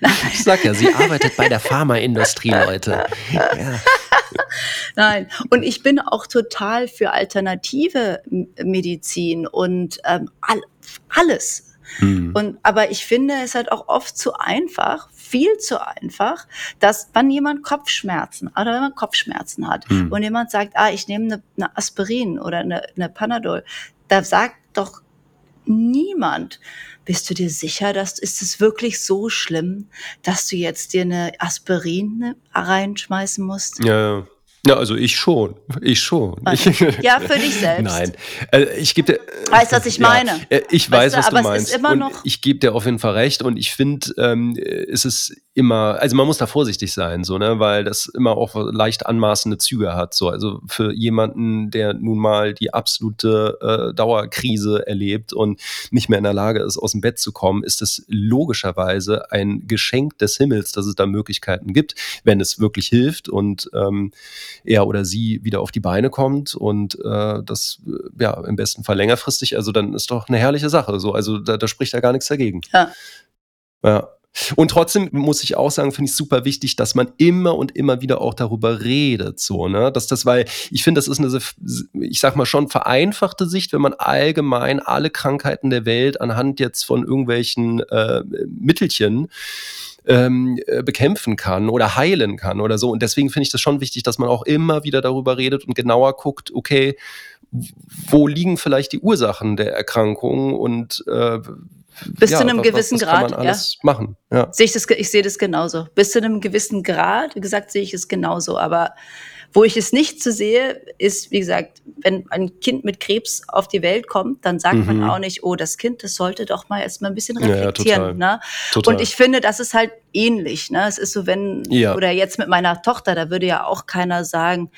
Speaker 1: <laughs>
Speaker 2: ich sag ja, sie arbeitet bei der Pharmaindustrie, Leute. Ja. <laughs>
Speaker 1: Nein, und ich bin auch total für alternative Medizin und ähm, all, alles. Mhm. Und, aber ich finde es halt auch oft zu einfach, viel zu einfach, dass wenn jemand Kopfschmerzen oder wenn man Kopfschmerzen hat mhm. und jemand sagt, ah, ich nehme eine, eine Aspirin oder eine, eine Panadol, da sagt doch niemand, bist du dir sicher, dass ist es wirklich so schlimm, dass du jetzt dir eine Aspirin reinschmeißen musst?
Speaker 2: Ja, ja. Ja, also ich schon. Ich schon. Ich, <laughs>
Speaker 1: ja, für dich selbst.
Speaker 2: Nein. Also ich gebe dir.
Speaker 1: Weißt was ich meine?
Speaker 2: Ja, ich weiß, weißt du, was du meinst. und ich gebe dir auf jeden Fall recht. Und ich finde, ähm, es ist immer, also man muss da vorsichtig sein, so, ne, weil das immer auch leicht anmaßende Züge hat. So, also für jemanden, der nun mal die absolute äh, Dauerkrise erlebt und nicht mehr in der Lage ist, aus dem Bett zu kommen, ist es logischerweise ein Geschenk des Himmels, dass es da Möglichkeiten gibt, wenn es wirklich hilft und ähm, er oder sie wieder auf die Beine kommt und äh, das ja im besten Fall längerfristig, also dann ist doch eine herrliche Sache. So, also da, da spricht ja gar nichts dagegen. Ja. Ja. Und trotzdem muss ich auch sagen, finde ich super wichtig, dass man immer und immer wieder auch darüber redet, so, ne? Dass das, weil ich finde, das ist eine, ich sag mal schon vereinfachte Sicht, wenn man allgemein alle Krankheiten der Welt anhand jetzt von irgendwelchen äh, Mittelchen ähm, äh, bekämpfen kann oder heilen kann oder so. Und deswegen finde ich das schon wichtig, dass man auch immer wieder darüber redet und genauer guckt, okay, wo liegen vielleicht die Ursachen der Erkrankung und äh,
Speaker 1: bis ja, zu einem was, gewissen was, Grad.
Speaker 2: Ja. machen. Ja.
Speaker 1: Sehe ich, das, ich sehe das genauso. Bis zu einem gewissen Grad, wie gesagt, sehe ich es genauso. Aber wo ich es nicht so sehe, ist, wie gesagt, wenn ein Kind mit Krebs auf die Welt kommt, dann sagt mhm. man auch nicht, oh, das Kind, das sollte doch mal erstmal ein bisschen reflektieren. Ja, total. Ne? Total. Und ich finde, das ist halt ähnlich. Ne? Es ist so, wenn, ja. oder jetzt mit meiner Tochter, da würde ja auch keiner sagen,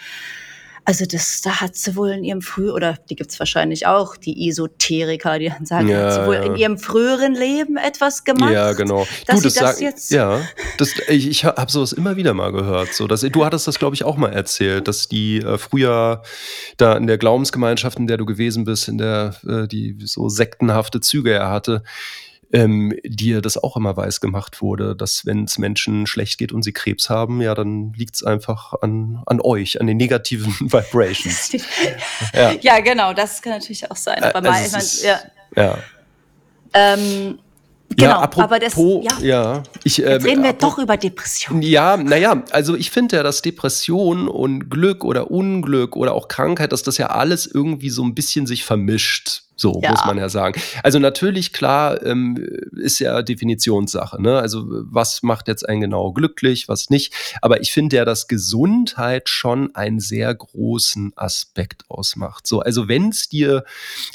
Speaker 1: also das, da hat sie wohl in ihrem früh oder die gibt's wahrscheinlich auch, die Esoteriker, die dann sagen, ja, hat sie wohl ja. in ihrem früheren Leben etwas gemacht.
Speaker 2: Ja, genau.
Speaker 1: Dass du, das, das jetzt
Speaker 2: ja, das, ich, ich habe sowas immer wieder mal gehört. So, dass, du hattest das, glaube ich, auch mal erzählt, dass die äh, früher da in der Glaubensgemeinschaft, in der du gewesen bist, in der äh, die so sektenhafte Züge er hatte, ähm, dir das auch immer weiß gemacht wurde, dass wenn es Menschen schlecht geht und sie Krebs haben, ja, dann liegt es einfach an, an euch, an den negativen <laughs> Vibrations. <laughs>
Speaker 1: ja. ja. genau, das kann natürlich auch sein. Aber also mal, ist, ja. ja. Ähm, Genau, ja, apropos, aber das, ja. ja ich, äh, Jetzt reden wir doch über Depressionen.
Speaker 2: Ja, naja, also ich finde ja, dass Depression und Glück oder Unglück oder auch Krankheit, dass das ja alles irgendwie so ein bisschen sich vermischt. So ja. muss man ja sagen. Also natürlich, klar, ähm, ist ja Definitionssache. Ne? Also was macht jetzt einen genau glücklich, was nicht. Aber ich finde ja, dass Gesundheit schon einen sehr großen Aspekt ausmacht. So, also wenn es dir,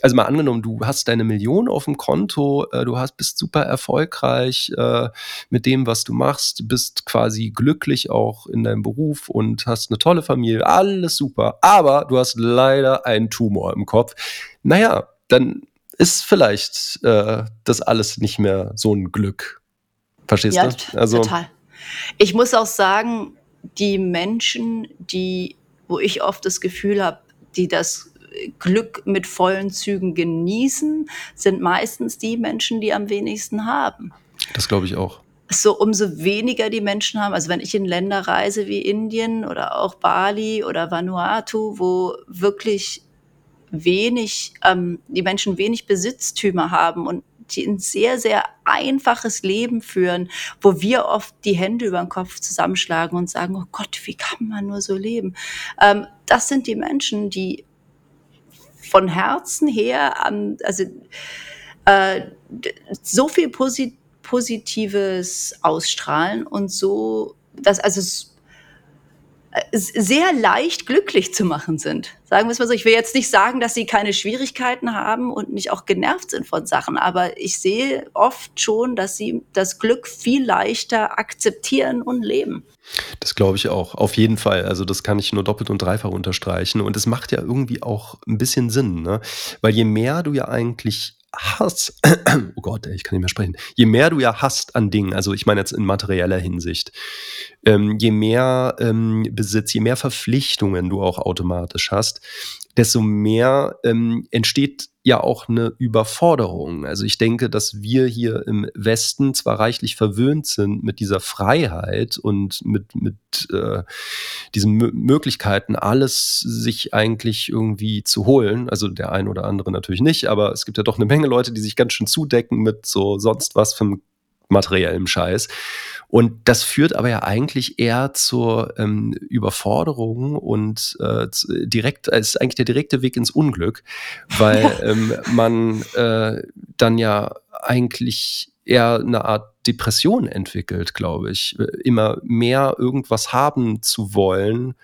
Speaker 2: also mal angenommen, du hast deine Million auf dem Konto, äh, du hast, bist super erfolgreich äh, mit dem, was du machst, bist quasi glücklich auch in deinem Beruf und hast eine tolle Familie, alles super. Aber du hast leider einen Tumor im Kopf. Naja, dann ist vielleicht äh, das alles nicht mehr so ein Glück. Verstehst ja,
Speaker 1: du? Also, total. Ich muss auch sagen, die Menschen, die, wo ich oft das Gefühl habe, die das Glück mit vollen Zügen genießen, sind meistens die Menschen, die am wenigsten haben.
Speaker 2: Das glaube ich auch.
Speaker 1: So umso weniger die Menschen haben, also wenn ich in Länder reise wie Indien oder auch Bali oder Vanuatu, wo wirklich wenig, ähm, die Menschen wenig Besitztümer haben und die ein sehr, sehr einfaches Leben führen, wo wir oft die Hände über den Kopf zusammenschlagen und sagen, oh Gott, wie kann man nur so leben? Ähm, das sind die Menschen, die von Herzen her, ähm, also äh, so viel Posit Positives ausstrahlen und so, dass also sehr leicht glücklich zu machen sind. Sagen wir es mal so. Ich will jetzt nicht sagen, dass sie keine Schwierigkeiten haben und nicht auch genervt sind von Sachen, aber ich sehe oft schon, dass sie das Glück viel leichter akzeptieren und leben.
Speaker 2: Das glaube ich auch, auf jeden Fall. Also das kann ich nur doppelt und dreifach unterstreichen. Und es macht ja irgendwie auch ein bisschen Sinn, ne? Weil je mehr du ja eigentlich Hass, <clears throat> oh Gott, ich kann nicht mehr sprechen, je mehr du ja hast an Dingen, also ich meine jetzt in materieller Hinsicht, ähm, je mehr ähm, Besitz, je mehr Verpflichtungen du auch automatisch hast, desto mehr ähm, entsteht ja auch eine Überforderung. Also ich denke, dass wir hier im Westen zwar reichlich verwöhnt sind mit dieser Freiheit und mit, mit äh, diesen M Möglichkeiten, alles sich eigentlich irgendwie zu holen. Also der ein oder andere natürlich nicht, aber es gibt ja doch eine Menge Leute, die sich ganz schön zudecken mit so sonst was für materiellem Scheiß. Und das führt aber ja eigentlich eher zur ähm, Überforderung und äh, direkt, es ist eigentlich der direkte Weg ins Unglück, weil <laughs> ähm, man äh, dann ja eigentlich eher eine Art Depression entwickelt, glaube ich. Immer mehr irgendwas haben zu wollen,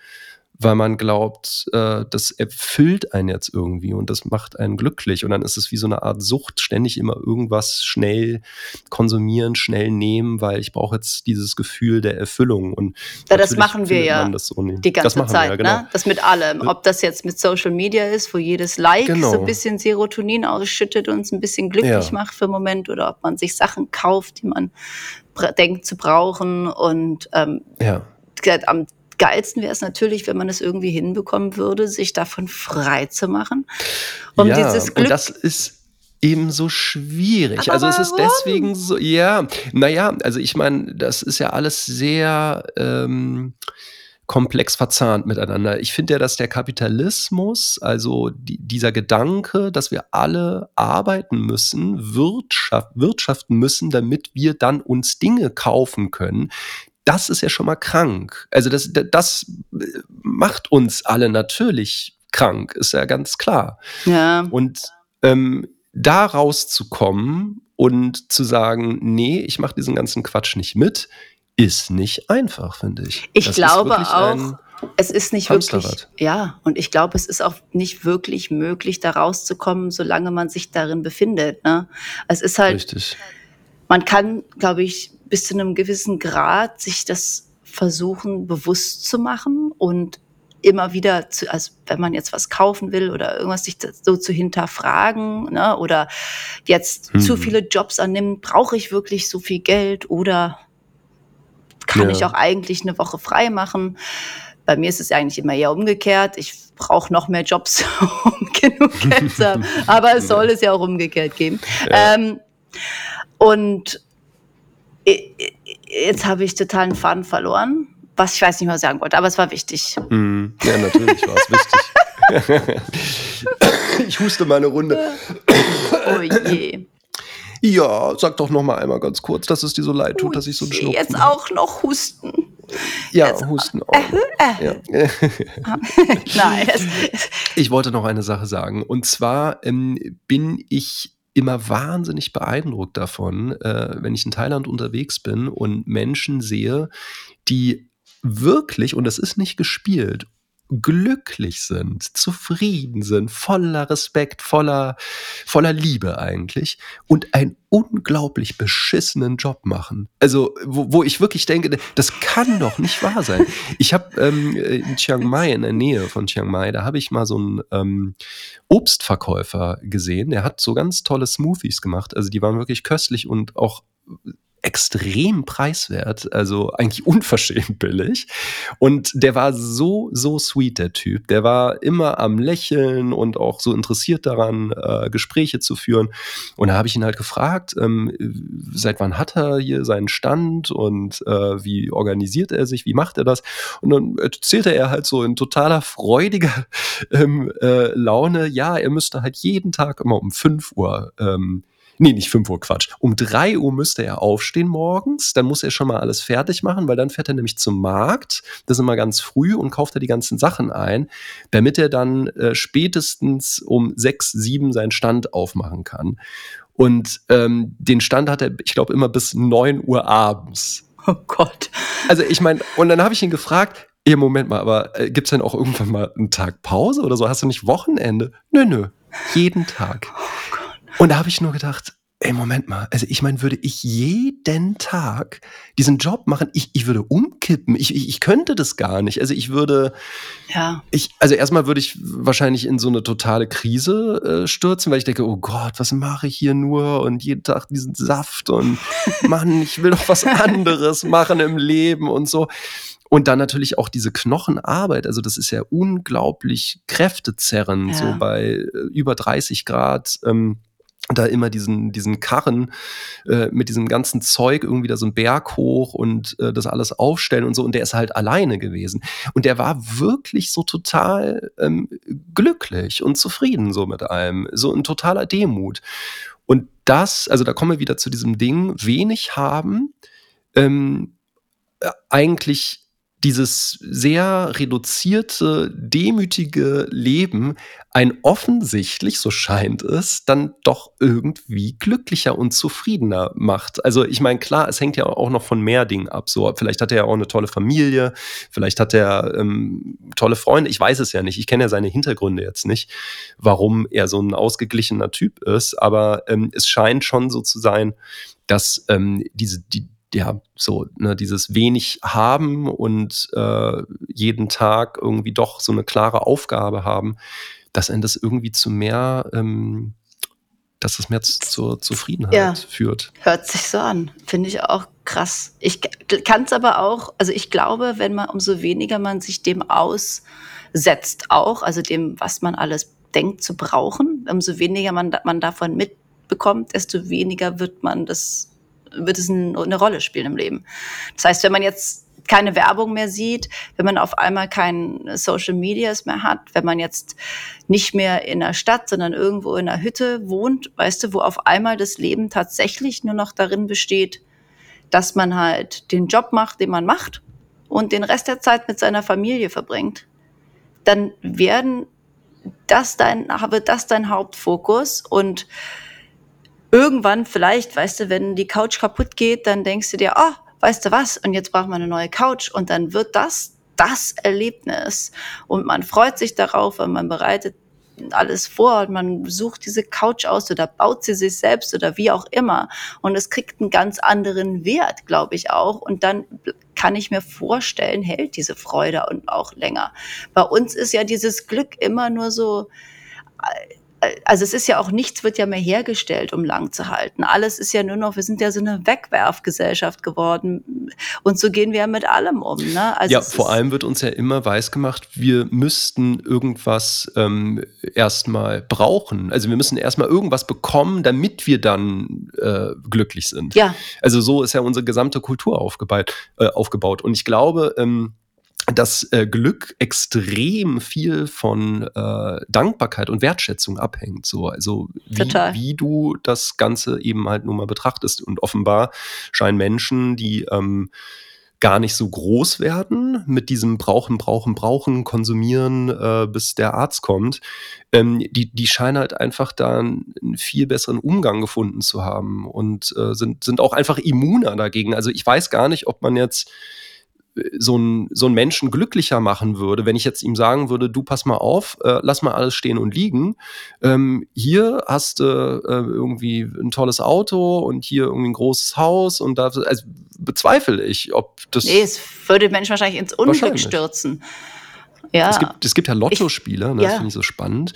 Speaker 2: weil man glaubt, äh, das erfüllt einen jetzt irgendwie und das macht einen glücklich. Und dann ist es wie so eine Art Sucht, ständig immer irgendwas schnell konsumieren, schnell nehmen, weil ich brauche jetzt dieses Gefühl der Erfüllung. Und
Speaker 1: ja, das machen wir ja so die ganze Zeit, wir, ja, genau. ne? Das mit allem. Ob das jetzt mit Social Media ist, wo jedes Like genau. so ein bisschen Serotonin ausschüttet und uns ein bisschen glücklich ja. macht für einen Moment, oder ob man sich Sachen kauft, die man denkt zu brauchen und ähm, ja am geilsten wäre es natürlich, wenn man es irgendwie hinbekommen würde, sich davon frei zu machen.
Speaker 2: Um ja, dieses Glück und das ist eben so schwierig. Aber also es ist deswegen so, ja, naja, also ich meine, das ist ja alles sehr ähm, komplex verzahnt miteinander. Ich finde ja, dass der Kapitalismus, also die, dieser Gedanke, dass wir alle arbeiten müssen, Wirtschaft, wirtschaften müssen, damit wir dann uns Dinge kaufen können, das ist ja schon mal krank. Also das, das macht uns alle natürlich krank, ist ja ganz klar. Ja. Und ähm, da rauszukommen und zu sagen, nee, ich mache diesen ganzen Quatsch nicht mit, ist nicht einfach, finde ich.
Speaker 1: Ich das glaube auch, es ist nicht wirklich, ja, und ich glaube, es ist auch nicht wirklich möglich, da rauszukommen, solange man sich darin befindet. Ne? Es ist halt, Richtig. Man kann, glaube ich, bis zu einem gewissen Grad sich das versuchen bewusst zu machen und immer wieder, zu, also wenn man jetzt was kaufen will oder irgendwas sich so zu hinterfragen ne, oder jetzt hm. zu viele Jobs annimmt, brauche ich wirklich so viel Geld oder kann ja. ich auch eigentlich eine Woche frei machen? Bei mir ist es eigentlich immer eher umgekehrt. Ich brauche noch mehr Jobs, <laughs> um genug Geld zu haben. <laughs> Aber es soll es ja auch umgekehrt geben. Ja. Ähm, und jetzt habe ich totalen Faden verloren, was ich weiß nicht mehr sagen wollte, aber es war wichtig.
Speaker 2: Mm, ja, natürlich war es wichtig. <laughs> ich huste mal eine Runde. oh je. Ja, sag doch noch mal einmal ganz kurz, dass es dir so leid tut, oh dass ich so einen Schnupfen
Speaker 1: Jetzt auch noch husten.
Speaker 2: Ja, jetzt, husten auch. Äh, äh. Ja. <laughs> Nein. Ich wollte noch eine Sache sagen. Und zwar ähm, bin ich immer wahnsinnig beeindruckt davon, äh, wenn ich in Thailand unterwegs bin und Menschen sehe, die wirklich, und das ist nicht gespielt, glücklich sind, zufrieden sind, voller Respekt, voller, voller Liebe eigentlich und einen unglaublich beschissenen Job machen. Also, wo, wo ich wirklich denke, das kann doch nicht wahr sein. Ich habe ähm, in Chiang Mai, in der Nähe von Chiang Mai, da habe ich mal so einen ähm, Obstverkäufer gesehen, der hat so ganz tolle Smoothies gemacht. Also, die waren wirklich köstlich und auch extrem preiswert, also eigentlich unverschämt billig. Und der war so, so sweet, der Typ. Der war immer am Lächeln und auch so interessiert daran, äh, Gespräche zu führen. Und da habe ich ihn halt gefragt, ähm, seit wann hat er hier seinen Stand und äh, wie organisiert er sich, wie macht er das? Und dann erzählte er halt so in totaler freudiger ähm, äh, Laune, ja, er müsste halt jeden Tag immer um 5 Uhr ähm, nee, nicht 5 Uhr, Quatsch. Um 3 Uhr müsste er aufstehen morgens, dann muss er schon mal alles fertig machen, weil dann fährt er nämlich zum Markt, das ist immer ganz früh und kauft er die ganzen Sachen ein, damit er dann äh, spätestens um 6, 7 seinen Stand aufmachen kann. Und ähm, den Stand hat er, ich glaube, immer bis 9 Uhr abends.
Speaker 1: Oh Gott.
Speaker 2: Also ich meine, und dann habe ich ihn gefragt, Ey, Moment mal, aber äh, es denn auch irgendwann mal einen Tag Pause oder so? Hast du nicht Wochenende? Nö, nö. Jeden Tag. Und da habe ich nur gedacht, Ey, Moment mal. Also ich meine, würde ich jeden Tag diesen Job machen, ich, ich würde umkippen. Ich, ich, ich könnte das gar nicht. Also ich würde.
Speaker 1: Ja.
Speaker 2: Ich, also erstmal würde ich wahrscheinlich in so eine totale Krise äh, stürzen, weil ich denke, oh Gott, was mache ich hier nur? Und jeden Tag diesen Saft und <laughs> Mann, ich will doch was anderes machen im Leben und so. Und dann natürlich auch diese Knochenarbeit. Also das ist ja unglaublich kräftezerrend,
Speaker 1: Ja.
Speaker 2: so bei äh, über 30 Grad. Ähm, da immer diesen, diesen Karren äh, mit diesem ganzen Zeug irgendwie da so einen Berg hoch und äh, das alles aufstellen und so. Und der ist halt alleine gewesen. Und der war wirklich so total ähm, glücklich und zufrieden so mit allem. So ein totaler Demut. Und das, also da kommen wir wieder zu diesem Ding, wenig haben, ähm, äh, eigentlich dieses sehr reduzierte, demütige Leben ein offensichtlich, so scheint es, dann doch irgendwie glücklicher und zufriedener macht. Also ich meine, klar, es hängt ja auch noch von mehr Dingen ab. So, vielleicht hat er ja auch eine tolle Familie, vielleicht hat er ähm, tolle Freunde. Ich weiß es ja nicht. Ich kenne ja seine Hintergründe jetzt nicht, warum er so ein ausgeglichener Typ ist. Aber ähm, es scheint schon so zu sein, dass ähm, diese die ja, so, ne, dieses wenig haben und äh, jeden Tag irgendwie doch so eine klare Aufgabe haben, dass einen das irgendwie zu mehr, ähm, dass das mehr z- zur Zufriedenheit
Speaker 1: Ja.
Speaker 2: führt.
Speaker 1: Hört sich so an. Finde ich auch krass. Ich kann es aber auch, also ich glaube, wenn man, umso weniger man sich dem aussetzt, auch, also dem, was man alles denkt zu brauchen, umso weniger man, man davon mitbekommt, desto weniger wird man das, wird es ein, eine Rolle spielen im Leben. Das heißt, wenn man jetzt keine Werbung mehr sieht, wenn man auf einmal kein Social Medias mehr hat, wenn man jetzt nicht mehr in der Stadt, sondern irgendwo in einer Hütte wohnt, weißt du, wo auf einmal das Leben tatsächlich nur noch darin besteht, dass man halt den Job macht, den man macht und den Rest der Zeit mit seiner Familie verbringt, dann werden das dein, habe das dein Hauptfokus und irgendwann vielleicht, weißt du, wenn die Couch kaputt geht, dann denkst du dir, oh, weißt du was, und jetzt brauchen wir eine neue Couch und dann wird das das Erlebnis. Und man freut sich darauf und man bereitet alles vor und man sucht diese Couch aus oder baut sie sich selbst oder wie auch immer. Und es kriegt einen ganz anderen Wert, glaube ich auch. Und dann kann ich mir vorstellen, hält diese Freude und auch länger. Bei uns ist ja dieses Glück immer nur so also es ist ja auch nichts wird ja mehr hergestellt, um lang zu halten. Alles ist ja nur noch, wir sind ja so eine Wegwerfgesellschaft geworden. Und so gehen wir ja mit allem um. Ne? Also
Speaker 2: ja, vor allem wird uns ja immer weiß gemacht, wir müssten irgendwas ähm, erstmal brauchen. Also wir müssen erstmal irgendwas bekommen, damit wir dann äh, glücklich sind.
Speaker 1: Ja,
Speaker 2: Also so ist ja unsere gesamte Kultur aufgebaut. Äh, aufgebaut. Und ich glaube, ähm, dass äh, Glück extrem viel von äh, Dankbarkeit und Wertschätzung abhängt. So, also wie, wie du das Ganze eben halt nur mal betrachtest. Und offenbar scheinen Menschen, die ähm, gar nicht so groß werden mit diesem Brauchen, Brauchen, Brauchen, Konsumieren, äh, bis der Arzt kommt, ähm, die, die scheinen halt einfach da einen viel besseren Umgang gefunden zu haben und äh, sind, sind auch einfach immuner dagegen. Also ich weiß gar nicht, ob man jetzt so einen so einen Menschen glücklicher machen würde, wenn ich jetzt ihm sagen würde, du pass mal auf, äh, lass mal alles stehen und liegen. Ähm, hier hast du äh, irgendwie ein tolles Auto und hier irgendwie ein großes Haus und da also bezweifle ich, ob das
Speaker 1: nee, es würde den Menschen wahrscheinlich ins Unglück
Speaker 2: Wahrscheinlich.
Speaker 1: stürzen. Ja,
Speaker 2: es gibt, es gibt ja Lottospieler, ne,
Speaker 1: ja.
Speaker 2: das finde ich so spannend,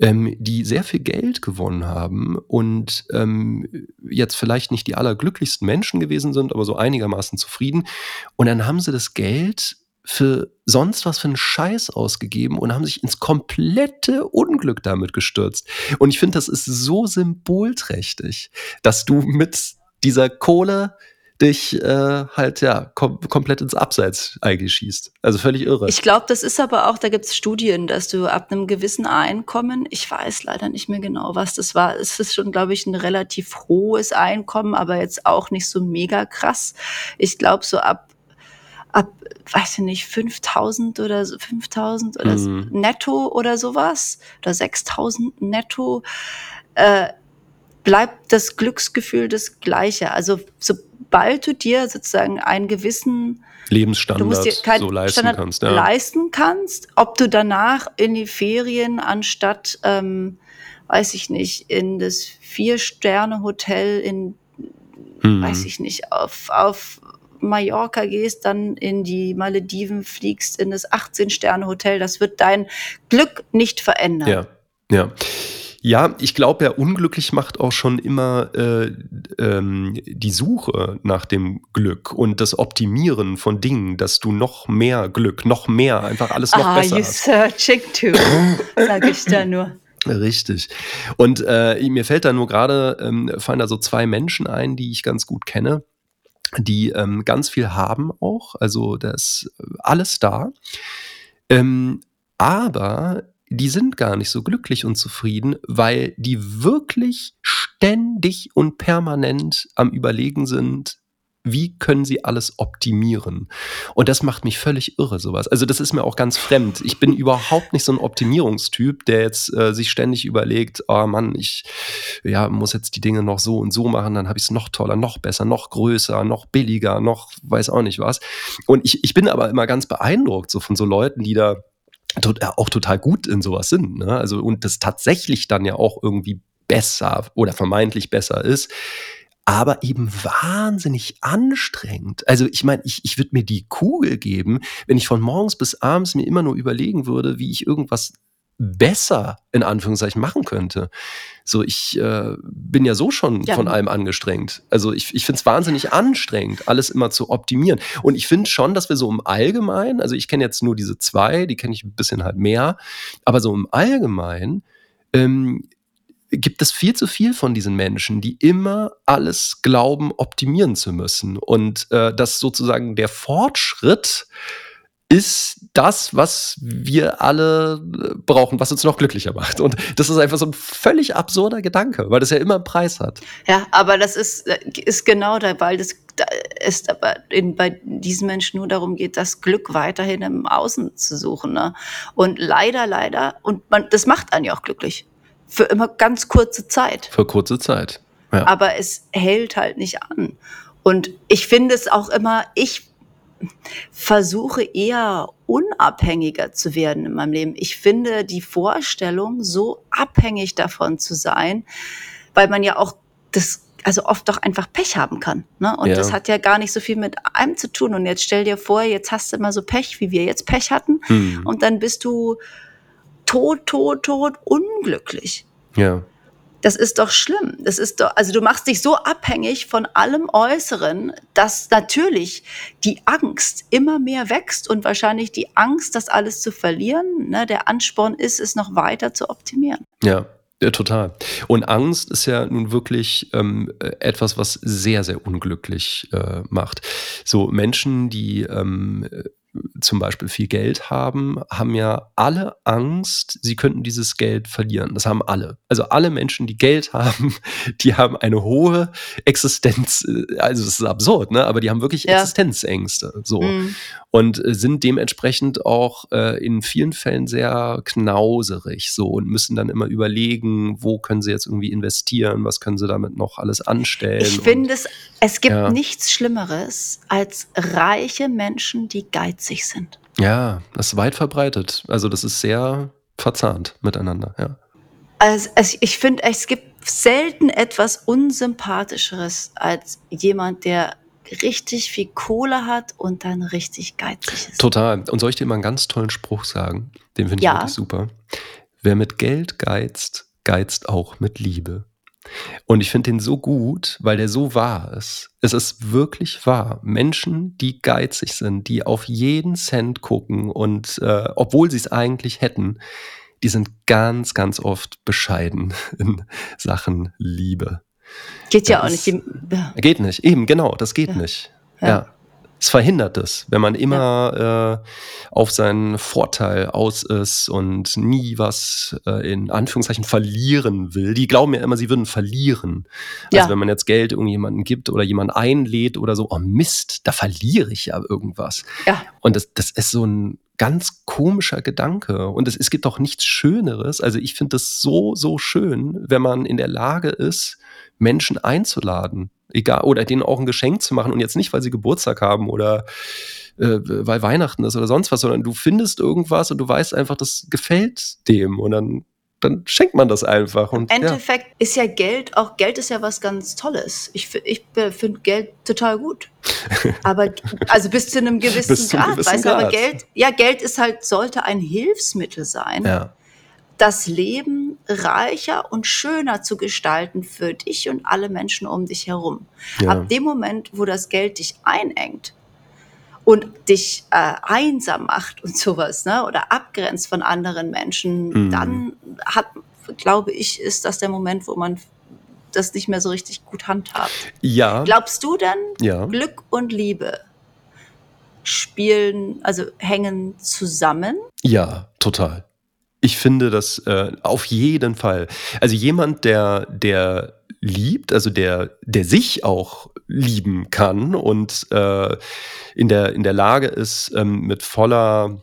Speaker 2: ähm, die sehr viel Geld gewonnen haben und ähm, jetzt vielleicht nicht die allerglücklichsten Menschen gewesen sind, aber so einigermaßen zufrieden. Und dann haben sie das Geld für sonst was für einen Scheiß ausgegeben und haben sich ins komplette Unglück damit gestürzt. Und ich finde, das ist so symbolträchtig, dass du mit dieser Kohle dich äh, halt ja kom komplett ins Abseits eigentlich schießt. Also völlig irre.
Speaker 1: Ich glaube, das ist aber auch, da gibt es Studien, dass du ab einem gewissen Einkommen, ich weiß leider nicht mehr genau, was das war, es ist schon, glaube ich, ein relativ hohes Einkommen, aber jetzt auch nicht so mega krass. Ich glaube, so ab, ab, weiß ich nicht, 5000 oder so, 5000 oder so,
Speaker 2: Mhm.
Speaker 1: netto oder sowas, oder 6000 netto, äh, bleibt das Glücksgefühl das gleiche. Also sobald du dir sozusagen einen gewissen
Speaker 2: Lebensstandard
Speaker 1: keinen
Speaker 2: so leisten
Speaker 1: Standard
Speaker 2: kannst. Ja.
Speaker 1: leisten kannst, ob du danach in die Ferien anstatt, ähm, weiß ich nicht, in das Vier-Sterne-Hotel in, hm. weiß ich nicht, auf, auf Mallorca gehst, dann in die Malediven fliegst, in das 18-Sterne-Hotel. Das wird dein Glück nicht verändern.
Speaker 2: Ja, ja. Ja, ich glaube, ja, unglücklich macht auch schon immer äh, ähm, die Suche nach dem Glück und das Optimieren von Dingen, dass du noch mehr Glück, noch mehr, einfach alles noch ah, besser you hast.
Speaker 1: searching to, sage ich da nur.
Speaker 2: Richtig. Und äh, mir fällt da nur gerade, ähm, fallen da so zwei Menschen ein, die ich ganz gut kenne, die ähm, ganz viel haben auch. Also da ist alles da. Ähm, aber die sind gar nicht so glücklich und zufrieden, weil die wirklich ständig und permanent am Überlegen sind, wie können sie alles optimieren? Und das macht mich völlig irre, sowas. Also das ist mir auch ganz fremd. Ich bin überhaupt nicht so ein Optimierungstyp, der jetzt äh, sich ständig überlegt, oh Mann, ich ja, muss jetzt die Dinge noch so und so machen, dann habe ich es noch toller, noch besser, noch größer, noch billiger, noch weiß auch nicht was. Und ich, ich bin aber immer ganz beeindruckt so von so Leuten, die da auch total gut in sowas sind. Ne? Also, und das tatsächlich dann ja auch irgendwie besser oder vermeintlich besser ist, aber eben wahnsinnig anstrengend. Also ich meine, ich, ich würde mir die Kugel geben, wenn ich von morgens bis abends mir immer nur überlegen würde, wie ich irgendwas besser in Anführungszeichen machen könnte. So, ich äh, bin ja so schon ja. von allem angestrengt. Also ich, ich finde es wahnsinnig anstrengend, alles immer zu optimieren. Und ich finde schon, dass wir so im Allgemeinen, also ich kenne jetzt nur diese zwei, die kenne ich ein bisschen halt mehr, aber so im Allgemeinen ähm, gibt es viel zu viel von diesen Menschen, die immer alles glauben, optimieren zu müssen. Und äh, dass sozusagen der Fortschritt ist das, was wir alle äh, brauchen, was uns noch glücklicher macht. Und das ist einfach so ein völlig absurder Gedanke, weil das ja immer einen Preis hat.
Speaker 1: Ja, aber das ist, äh, ist genau da, weil das ist aber in, bei diesen Menschen nur darum geht, das Glück weiterhin im Außen zu suchen. Ne? Und leider, leider, und man, das macht einen ja auch glücklich. Für immer ganz kurze Zeit.
Speaker 2: Für kurze Zeit.
Speaker 1: Ja. Aber es hält halt nicht an. Und ich finde es auch immer, ich versuche eher unabhängiger zu werden in meinem Leben. Ich finde die Vorstellung, so abhängig davon zu sein, weil man ja auch das also oft doch einfach Pech haben kann. Ne? Und ja. das hat ja gar nicht so viel mit einem zu tun. Und jetzt stell dir vor, jetzt hast du immer so Pech, wie wir jetzt Pech hatten. Hm. Und dann bist du tot, tot, tot unglücklich.
Speaker 2: Ja.
Speaker 1: Das ist doch schlimm. Das ist doch, also du machst dich so abhängig von allem Äußeren, dass natürlich die Angst immer mehr wächst und wahrscheinlich die Angst, das alles zu verlieren, ne, der Ansporn ist, es noch weiter zu optimieren.
Speaker 2: Ja. Ja, total. Und Angst ist ja nun wirklich ähm, etwas, was sehr, sehr unglücklich äh, macht. So Menschen, die ähm, zum Beispiel viel Geld haben, haben ja alle Angst, sie könnten dieses Geld verlieren. Das haben alle. Also alle Menschen, die Geld <laughs> haben, die haben eine hohe Existenz, äh, also das ist absurd, ne? aber die haben wirklich ja. Existenzängste. So. Mhm. Und äh, sind dementsprechend auch äh, in vielen Fällen sehr knauserig so und müssen dann immer überlegen, wo können sie jetzt irgendwie investieren, was können sie damit noch alles anstellen.
Speaker 1: Ich finde es, es gibt ja. nichts Schlimmeres als reiche Menschen, die geizig sind.
Speaker 2: Ja, das ist weit verbreitet. Also das ist sehr verzahnt miteinander, ja.
Speaker 1: Also, also ich finde, es gibt selten etwas Unsympathischeres als jemand, der richtig viel Kohle hat und dann richtig geizig ist.
Speaker 2: Total. Und soll ich dir mal einen ganz tollen Spruch sagen? Den finde ich ja. wirklich super. Wer mit Geld geizt, geizt auch mit Liebe. Und ich finde den so gut, weil der so wahr ist. Es ist wirklich wahr. Menschen, die geizig sind, die auf jeden Cent gucken und äh, obwohl sie es eigentlich hätten, die sind ganz, ganz oft bescheiden <laughs> in Sachen Liebe.
Speaker 1: Geht ja das auch nicht.
Speaker 2: Ja. Geht nicht, eben, genau, das geht ja. nicht. ja. ja es verhindert es, wenn man immer ja. äh, auf seinen Vorteil aus ist und nie was äh, in Anführungszeichen verlieren will. Die glauben ja immer, sie würden verlieren. Also ja. wenn man jetzt Geld irgendjemandem gibt oder jemand einlädt oder so, oh Mist, da verliere ich ja irgendwas.
Speaker 1: Ja.
Speaker 2: Und das, das ist so ein ganz komischer Gedanke. Und es, es gibt auch nichts Schöneres. Also ich finde es so, so schön, wenn man in der Lage ist, Menschen einzuladen egal, oder denen auch ein Geschenk zu machen und jetzt nicht, weil sie Geburtstag haben oder äh, weil Weihnachten ist oder sonst was, sondern du findest irgendwas und du weißt einfach, das gefällt dem und dann dann schenkt man das einfach. Und,
Speaker 1: Im Endeffekt ja. ist ja Geld, auch Geld ist ja was ganz Tolles. Ich, ich finde Geld total gut. <laughs> Aber, also bis zu einem gewissen bis Grad, gewissen weißt du, aber Geld, ja, Geld ist halt, sollte ein Hilfsmittel sein. Ja. Das Leben reicher und schöner zu gestalten für dich und alle Menschen um dich herum. Ja. Ab dem Moment, wo das Geld dich einengt, und dich äh, einsam macht und sowas, ne? Oder abgrenzt von anderen Menschen, mhm. dann hat, glaube ich, ist das der Moment, wo man das nicht mehr so richtig gut handhabt.
Speaker 2: Ja.
Speaker 1: Glaubst du denn, ja. Glück und Liebe spielen, also hängen zusammen?
Speaker 2: Ja, total. Ich finde das äh, auf jeden Fall. Also jemand, der, der liebt, also der, der sich auch lieben kann und äh, in, der, in der Lage ist, ähm, mit voller,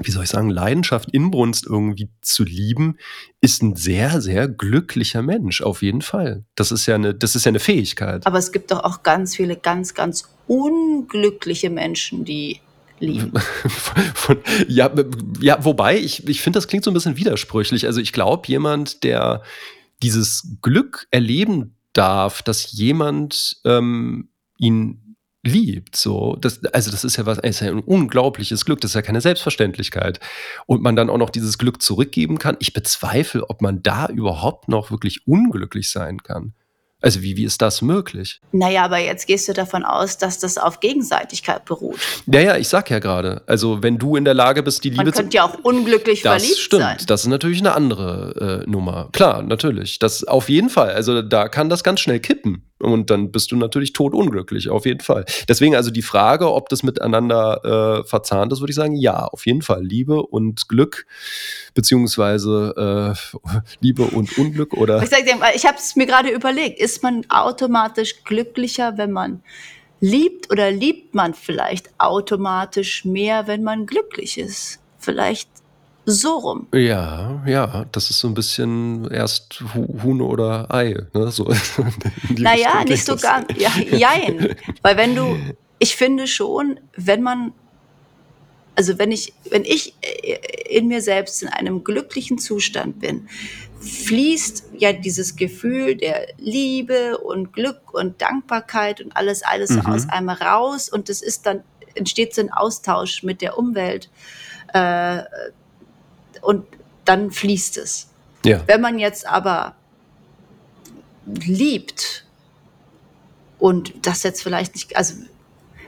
Speaker 2: wie soll ich sagen, Leidenschaft, Inbrunst irgendwie zu lieben, ist ein sehr, sehr glücklicher Mensch, auf jeden Fall. Das ist ja eine, das ist ja eine Fähigkeit.
Speaker 1: Aber es gibt doch auch ganz viele ganz, ganz unglückliche Menschen, die lieben. <laughs>
Speaker 2: Von, ja, ja, wobei, ich, ich finde, das klingt so ein bisschen widersprüchlich. Also ich glaube, jemand, der dieses Glück erleben darf, dass jemand ähm, ihn liebt. So, das, also das ist ja was, ist ja ein unglaubliches Glück. Das ist ja keine Selbstverständlichkeit. Und man dann auch noch dieses Glück zurückgeben kann. Ich bezweifle, ob man da überhaupt noch wirklich unglücklich sein kann. Also wie, wie ist das möglich?
Speaker 1: Naja, aber jetzt gehst du davon aus, dass das auf Gegenseitigkeit beruht.
Speaker 2: Naja, ich sag ja gerade, also wenn du in der Lage bist, die Liebe
Speaker 1: Man könnte ja auch unglücklich
Speaker 2: das
Speaker 1: verliebt
Speaker 2: stimmt.
Speaker 1: sein.
Speaker 2: Das ist natürlich eine andere äh, Nummer. Klar, natürlich. Das auf jeden Fall. Also da kann das ganz schnell kippen. Und dann bist du natürlich totunglücklich, auf jeden Fall. Deswegen also die Frage, ob das miteinander äh, verzahnt ist, würde ich sagen, ja, auf jeden Fall. Liebe und Glück, beziehungsweise äh, <laughs> Liebe und Unglück oder.
Speaker 1: Ich, ich habe es mir gerade überlegt, ist man automatisch glücklicher, wenn man liebt oder liebt man vielleicht automatisch mehr, wenn man glücklich ist? Vielleicht so rum.
Speaker 2: Ja, ja, das ist so ein bisschen erst Huhn oder Ei. Ne? So,
Speaker 1: naja, nicht so ganz. Ja, jein. Weil wenn du, ich finde schon, wenn man, also wenn ich, wenn ich in mir selbst in einem glücklichen Zustand bin, fließt ja dieses Gefühl der Liebe und Glück und Dankbarkeit und alles, alles mhm. aus einem raus und es ist dann, entsteht so ein Austausch mit der Umwelt. Äh, und dann fließt es. Ja. Wenn man jetzt aber liebt und das jetzt vielleicht nicht, also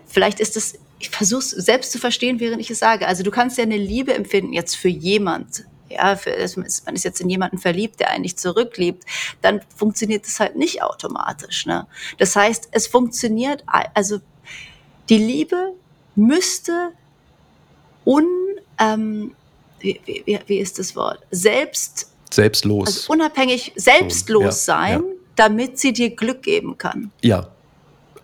Speaker 1: vielleicht ist es, ich versuche es selbst zu verstehen, während ich es sage. Also du kannst ja eine Liebe empfinden jetzt für jemand, ja, für, man ist jetzt in jemanden verliebt, der einen nicht zurückliebt, dann funktioniert das halt nicht automatisch. Ne? Das heißt, es funktioniert, also die Liebe müsste un, ähm, wie, wie, wie ist das Wort? Selbst.
Speaker 2: Selbstlos.
Speaker 1: Also unabhängig, selbstlos ja, sein, ja. damit sie dir Glück geben kann.
Speaker 2: Ja.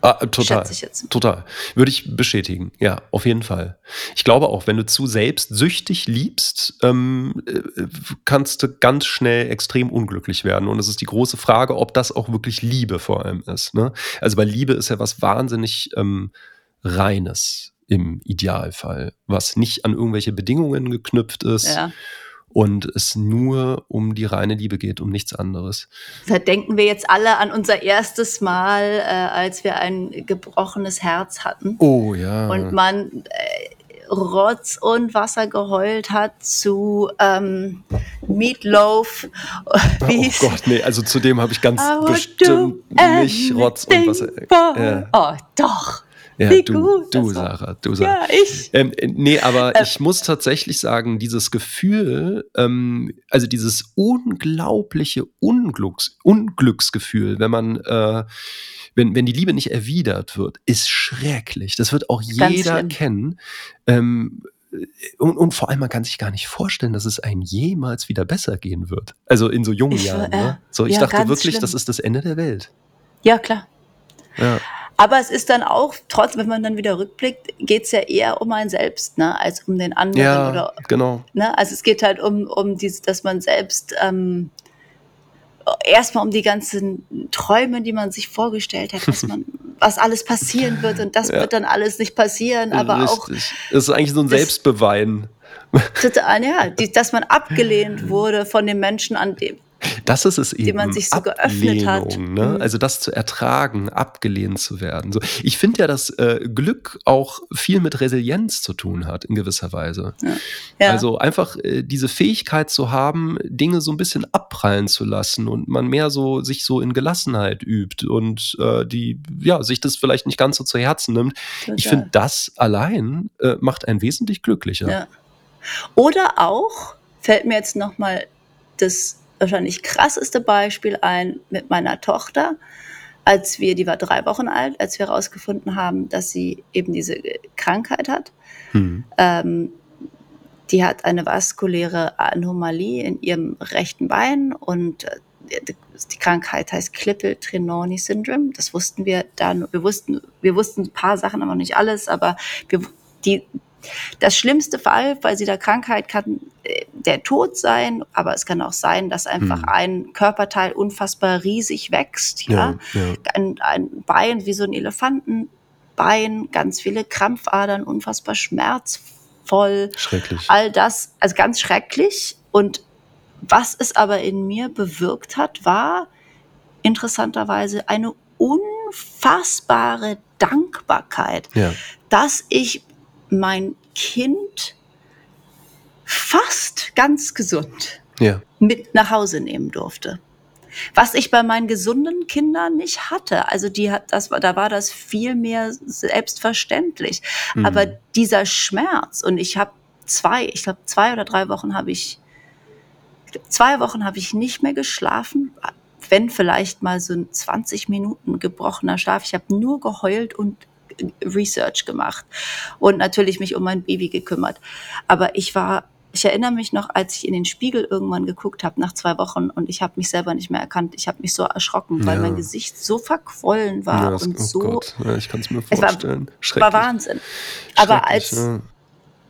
Speaker 2: Ah, total. Total. Würde ich bestätigen. Ja, auf jeden Fall. Ich glaube auch, wenn du zu selbstsüchtig liebst, ähm, äh, kannst du ganz schnell extrem unglücklich werden. Und es ist die große Frage, ob das auch wirklich Liebe vor allem ist. Ne? Also, weil Liebe ist ja was wahnsinnig ähm, Reines im Idealfall, was nicht an irgendwelche Bedingungen geknüpft ist. Ja. Und es nur um die reine Liebe geht, um nichts anderes.
Speaker 1: Da denken wir jetzt alle an unser erstes Mal, äh, als wir ein gebrochenes Herz hatten.
Speaker 2: Oh ja.
Speaker 1: Und man äh, Rotz und Wasser geheult hat zu ähm, Meatloaf. <laughs>
Speaker 2: Wie oh Gott, nee, also zu dem habe ich ganz bestimmt nicht Rotz und Wasser.
Speaker 1: Ja. Oh, doch.
Speaker 2: Ja, Wie du, gut. Du, Sarah, du, Sarah. Ja, ich. Ähm, nee, aber äh. ich muss tatsächlich sagen, dieses Gefühl, ähm, also dieses unglaubliche Unglücks, Unglücksgefühl, wenn man, äh, wenn, wenn die Liebe nicht erwidert wird, ist schrecklich. Das wird auch Ganz jeder schlimm. kennen. Ähm, und, und, vor allem, man kann sich gar nicht vorstellen, dass es einem jemals wieder besser gehen wird. Also in so jungen ich, Jahren. Äh, ne? So, ich ja, dachte wirklich, schlimm. das ist das Ende der Welt.
Speaker 1: Ja, klar. Ja. Aber es ist dann auch, trotzdem, wenn man dann wieder rückblickt, geht es ja eher um ein Selbst, ne, als um den anderen.
Speaker 2: Ja, oder, genau.
Speaker 1: Ne? Also es geht halt um, um dieses, dass man selbst ähm, erstmal um die ganzen Träume, die man sich vorgestellt hat, was man, <laughs> was alles passieren wird und das ja. wird dann alles nicht passieren, aber
Speaker 2: Richtig.
Speaker 1: auch.
Speaker 2: Es ist eigentlich so ein Selbstbewein.
Speaker 1: Total, ja, die, dass man abgelehnt <laughs> wurde von den Menschen, an dem,
Speaker 2: das ist es eben.
Speaker 1: die man sich so geöffnet hat.
Speaker 2: Ablehnung, ne?
Speaker 1: Mhm.
Speaker 2: Also das zu ertragen, abgelehnt zu werden. So, ich finde ja, dass äh, Glück auch viel mit Resilienz zu tun hat, in gewisser Weise.
Speaker 1: Ja.
Speaker 2: Also einfach äh, diese Fähigkeit zu haben, Dinge so ein bisschen abprallen zu lassen und man mehr so sich so in Gelassenheit übt und äh, die, ja, sich das vielleicht nicht ganz so zu Herzen nimmt. Ich
Speaker 1: Total.
Speaker 2: finde, das allein äh, macht einen wesentlich glücklicher.
Speaker 1: Ja. Oder auch, fällt mir jetzt nochmal das wahrscheinlich krasseste Beispiel ein mit meiner Tochter, als wir, die war drei Wochen alt, als wir herausgefunden haben, dass sie eben diese Krankheit hat.
Speaker 2: Hm.
Speaker 1: Ähm, die hat eine vaskuläre Anomalie in ihrem rechten Bein und äh, die Krankheit heißt Klippel-Trenoni-Syndrom. Das wussten wir dann. Wir wussten, wir wussten ein paar Sachen, aber nicht alles. Aber wir, die, das schlimmste Fall bei dieser Krankheit kann äh, der Tod sein, aber es kann auch sein, dass einfach
Speaker 2: Hm.
Speaker 1: ein Körperteil unfassbar riesig wächst. Ja?
Speaker 2: Ja, ja.
Speaker 1: Ein, ein Bein wie so ein Elefantenbein, ganz viele Krampfadern, unfassbar schmerzvoll.
Speaker 2: Schrecklich.
Speaker 1: All das, also ganz schrecklich. Und was es aber in mir bewirkt hat, war interessanterweise eine unfassbare Dankbarkeit,
Speaker 2: Ja.
Speaker 1: dass ich mein Kind fast ganz gesund
Speaker 2: Ja.
Speaker 1: mit nach Hause nehmen durfte. Was ich bei meinen gesunden Kindern nicht hatte. Also die hat, das war, da war das viel mehr selbstverständlich.
Speaker 2: Mhm.
Speaker 1: Aber dieser Schmerz und ich habe zwei, ich glaube zwei oder drei Wochen habe ich, zwei Wochen habe ich nicht mehr geschlafen. Wenn vielleicht mal so ein 20 Minuten gebrochener Schlaf. Ich habe nur geheult und Research gemacht und natürlich mich um mein Baby gekümmert. Aber ich war, ich erinnere mich noch, als ich in den Spiegel irgendwann geguckt habe nach zwei Wochen und ich habe mich selber nicht mehr erkannt. Ich habe mich so erschrocken, weil
Speaker 2: Ja.
Speaker 1: mein Gesicht so verquollen war
Speaker 2: Ja,
Speaker 1: und
Speaker 2: oh
Speaker 1: so
Speaker 2: Gott, ja, ich kann es mir
Speaker 1: Es war-
Speaker 2: vorstellen.
Speaker 1: war. Wahnsinn. Aber als
Speaker 2: ja.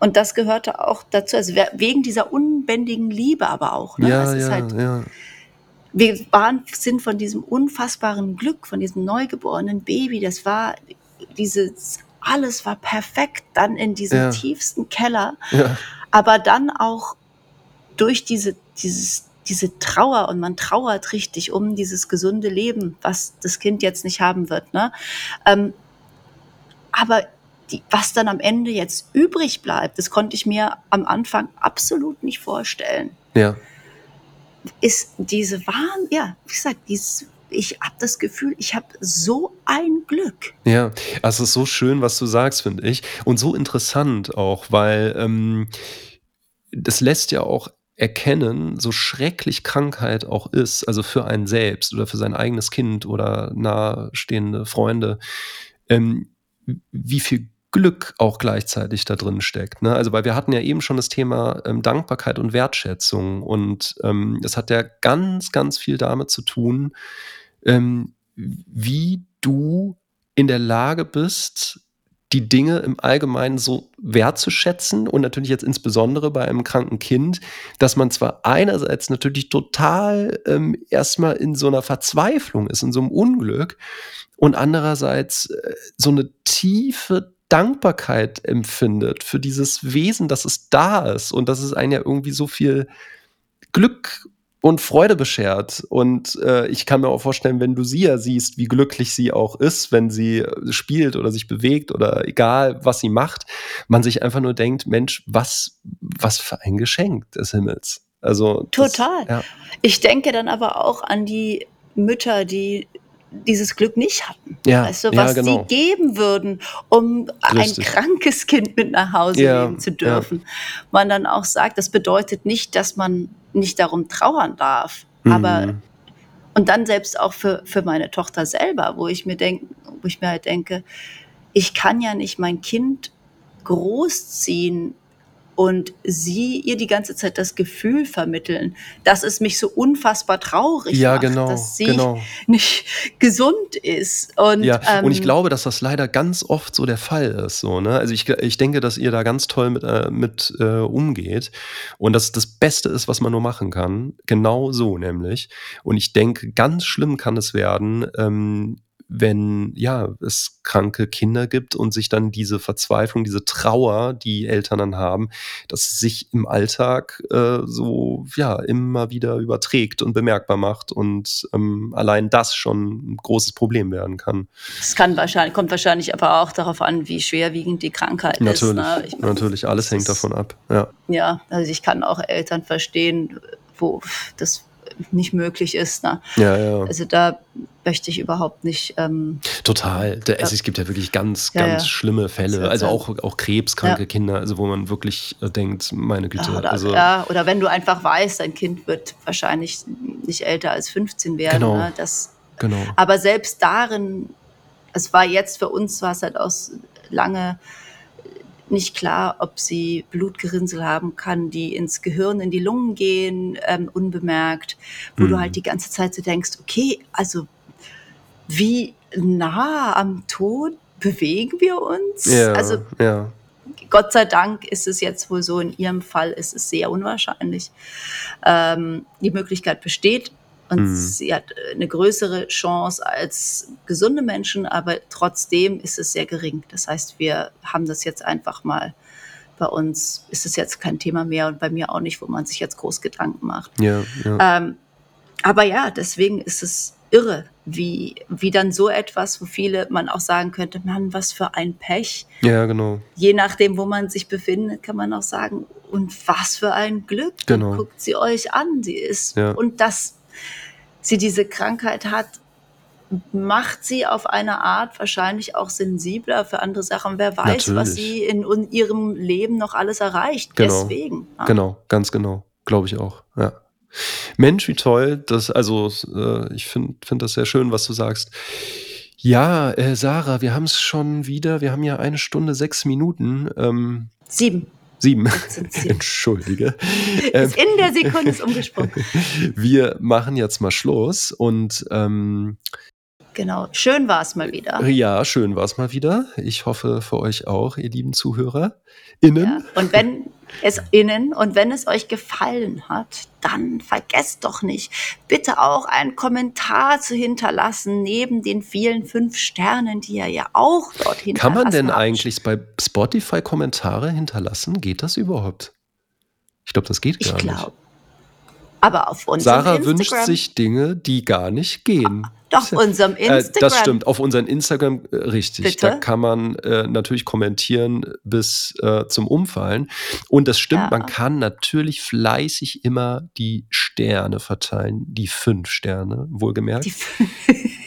Speaker 1: und das gehörte auch dazu, also we- wegen dieser unbändigen Liebe aber auch. Ne?
Speaker 2: Ja, ja,
Speaker 1: halt,
Speaker 2: ja.
Speaker 1: wir waren, sind von diesem unfassbaren Glück, von diesem neugeborenen Baby, das war dieses, alles war perfekt, dann in diesem
Speaker 2: Ja.
Speaker 1: tiefsten Keller,
Speaker 2: Ja,
Speaker 1: aber dann auch durch diese, dieses, diese Trauer und man trauert richtig um dieses gesunde Leben, was das Kind jetzt nicht haben wird. Ne? Ähm, aber die, was dann am Ende jetzt übrig bleibt, das konnte ich mir am Anfang absolut nicht vorstellen,
Speaker 2: ja.
Speaker 1: ist diese Wahn, ja, wie gesagt, dieses, ich habe das Gefühl, ich habe so ein Glück.
Speaker 2: Ja, also so schön, was du sagst, finde ich. Und so interessant auch, weil ähm, das lässt ja auch erkennen, so schrecklich Krankheit auch ist, also für einen selbst oder für sein eigenes Kind oder nahestehende Freunde, ähm, wie viel Glück auch gleichzeitig da drin steckt. Ne? Also, weil wir hatten ja eben schon das Thema ähm, Dankbarkeit und Wertschätzung und ähm, das hat ja ganz, ganz viel damit zu tun, ähm, wie du in der Lage bist, die Dinge im Allgemeinen so wertzuschätzen und natürlich jetzt insbesondere bei einem kranken Kind, dass man zwar einerseits natürlich total ähm, erstmal in so einer Verzweiflung ist, in so einem Unglück und andererseits äh, so eine tiefe Dankbarkeit empfindet für dieses Wesen, dass es da ist und dass es einen ja irgendwie so viel Glück und Freude beschert. Und äh, ich kann mir auch vorstellen, wenn du sie ja siehst, wie glücklich sie auch ist, wenn sie äh, spielt oder sich bewegt oder egal, was sie macht, man sich einfach nur denkt, Mensch, was, was für ein Geschenk des Himmels. Also das-
Speaker 1: Total.
Speaker 2: ja,
Speaker 1: Ich denke dann aber auch an die Mütter, die dieses Glück nicht hatten.
Speaker 2: ja,
Speaker 1: Weißt du,
Speaker 2: ja,
Speaker 1: was
Speaker 2: genau.
Speaker 1: sie geben würden, um
Speaker 2: Richtig.
Speaker 1: ein krankes Kind mit nach Hause
Speaker 2: Ja,
Speaker 1: nehmen zu dürfen. Man dann auch sagt, das bedeutet nicht, dass man nicht darum trauern darf. Aber
Speaker 2: Mhm.
Speaker 1: und dann selbst auch für, für meine Tochter selber, wo ich mir denke, wo ich mir halt denke, ich kann ja nicht mein Kind großziehen und sie ihr die ganze Zeit das Gefühl vermitteln, dass es mich so unfassbar traurig
Speaker 2: ja,
Speaker 1: macht,
Speaker 2: genau,
Speaker 1: dass sie
Speaker 2: genau.
Speaker 1: nicht gesund ist. Und,
Speaker 2: Ja, und ich
Speaker 1: ähm,
Speaker 2: glaube, dass das leider ganz oft so der Fall ist. So, ne? Also ich, ich denke, dass ihr da ganz toll mit, äh, mit äh, umgeht und dass das Beste ist, was man nur machen kann. Genau so nämlich. Und ich denke, ganz schlimm kann es werden, ähm, wenn ja es kranke Kinder gibt und sich dann diese Verzweiflung, diese Trauer, die Eltern dann haben, dass sich im Alltag äh, so ja immer wieder überträgt und bemerkbar macht und ähm, allein das schon ein großes Problem werden kann.
Speaker 1: Es kann wahrscheinlich, kommt wahrscheinlich aber auch darauf an, wie schwerwiegend die Krankheit
Speaker 2: natürlich,
Speaker 1: ist.
Speaker 2: Ne? Ich mein, natürlich, alles hängt davon ab.
Speaker 1: Ja. ja, also ich kann auch Eltern verstehen, wo das nicht möglich ist. Ne?
Speaker 2: Ja, ja.
Speaker 1: Also da möchte ich überhaupt nicht. Ähm,
Speaker 2: Total. Da, also es gibt ja wirklich ganz, ja, ganz ja. schlimme Fälle. Also auch, auch krebskranke ja. Kinder, also wo man wirklich äh, denkt, meine Güte.
Speaker 1: oder,
Speaker 2: also,
Speaker 1: ja, oder wenn du einfach weißt, dein Kind wird wahrscheinlich nicht älter als 15 werden.
Speaker 2: Genau.
Speaker 1: Ne? Das,
Speaker 2: genau.
Speaker 1: Aber selbst darin, es war jetzt für uns, war es halt auch lange nicht klar, ob sie Blutgerinnsel haben kann, die ins Gehirn, in die Lungen gehen, ähm, unbemerkt, wo mhm. du halt die ganze Zeit so denkst, okay, also wie nah am Tod bewegen wir uns?
Speaker 2: Ja,
Speaker 1: also
Speaker 2: ja.
Speaker 1: Gott sei Dank ist es jetzt wohl so, in ihrem Fall ist es sehr unwahrscheinlich. Ähm, die Möglichkeit besteht, und mhm. sie hat äh, eine größere Chance als gesunde Menschen, aber trotzdem ist es sehr gering. Das heißt, wir haben das jetzt einfach mal bei uns ist es jetzt kein Thema mehr und bei mir auch nicht, wo man sich jetzt groß Gedanken macht.
Speaker 2: Ja,
Speaker 1: ja. Ähm, aber ja, deswegen ist es irre, wie, wie dann so etwas, wo viele man auch sagen könnte, Mann, was für ein Pech.
Speaker 2: Ja, genau.
Speaker 1: Je nachdem, wo man sich befindet, kann man auch sagen, und was für ein Glück.
Speaker 2: Genau.
Speaker 1: guckt sie euch an. Sie ist,
Speaker 2: ja.
Speaker 1: und das sie diese Krankheit hat, macht sie auf eine Art wahrscheinlich auch sensibler für andere Sachen. Wer weiß,
Speaker 2: Natürlich.
Speaker 1: was sie in, ihrem Leben noch alles erreicht.
Speaker 2: Genau.
Speaker 1: Deswegen.
Speaker 2: Ja. Genau, ganz genau. Glaube ich auch. Ja. Mensch, wie toll. Das, also, äh, ich finde find das sehr schön, was du sagst. Ja, äh, Sarah, wir haben es schon wieder. Wir haben ja eine Stunde, sechs Minuten. Ähm,
Speaker 1: Sieben.
Speaker 2: Sieben. <laughs> Entschuldige.
Speaker 1: Ist in der Sekunde ist umgesprungen. <laughs>
Speaker 2: Wir machen jetzt mal Schluss und ähm,
Speaker 1: Genau, schön war es mal wieder.
Speaker 2: Ja, schön war es mal wieder. Ich hoffe für euch auch, ihr lieben Zuhörer. Innen. Ja,
Speaker 1: und wenn es innen und wenn es euch gefallen hat, dann vergesst doch nicht, bitte auch einen Kommentar zu hinterlassen, neben den vielen fünf Sternen, die ihr ja auch dort hinterlassen
Speaker 2: Kann man denn
Speaker 1: habt.
Speaker 2: eigentlich bei Spotify Kommentare hinterlassen? Geht das überhaupt? Ich glaube, das geht gar
Speaker 1: ich glaub,
Speaker 2: nicht.
Speaker 1: Aber auf unserem
Speaker 2: Sarah
Speaker 1: Instagram
Speaker 2: wünscht sich Dinge, die gar nicht gehen.
Speaker 1: Doch, unserem Instagram.
Speaker 2: Äh, das stimmt, auf unserem Instagram, äh, richtig.
Speaker 1: Bitte?
Speaker 2: Da kann man äh, natürlich kommentieren bis äh, zum Umfallen. Und das stimmt,
Speaker 1: Ja.
Speaker 2: man kann natürlich fleißig immer die Sterne verteilen, die fünf Sterne, wohlgemerkt.
Speaker 1: Die,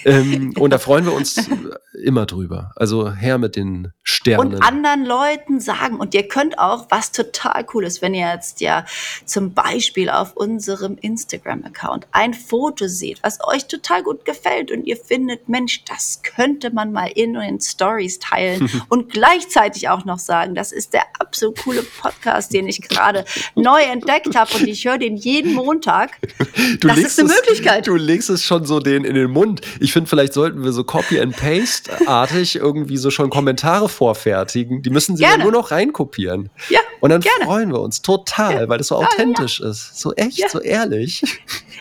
Speaker 2: ähm, <laughs> und da freuen wir uns immer drüber. Also her mit den Sternen.
Speaker 1: und anderen Leuten sagen. Und ihr könnt auch, was total cool ist, wenn ihr jetzt ja zum Beispiel auf unserem Instagram-Account ein Foto seht, was euch total gut gefällt und ihr findet, Mensch, das könnte man mal in den Stories teilen <laughs> und gleichzeitig auch noch sagen, das ist der absolut coole Podcast, den ich gerade neu entdeckt habe und ich höre den jeden Montag.
Speaker 2: Du
Speaker 1: das
Speaker 2: legst
Speaker 1: ist eine
Speaker 2: es,
Speaker 1: Möglichkeit.
Speaker 2: Du legst es schon so den in den Mund. Ich finde, vielleicht sollten wir so Copy and Paste-artig irgendwie so schon Kommentare vorfertigen. Die müssen sie ja nur noch reinkopieren.
Speaker 1: Ja,
Speaker 2: Und dann
Speaker 1: gerne.
Speaker 2: freuen wir uns total,
Speaker 1: Ja.
Speaker 2: weil das so
Speaker 1: Ja,
Speaker 2: authentisch ist. So echt,
Speaker 1: Ja.
Speaker 2: so ehrlich.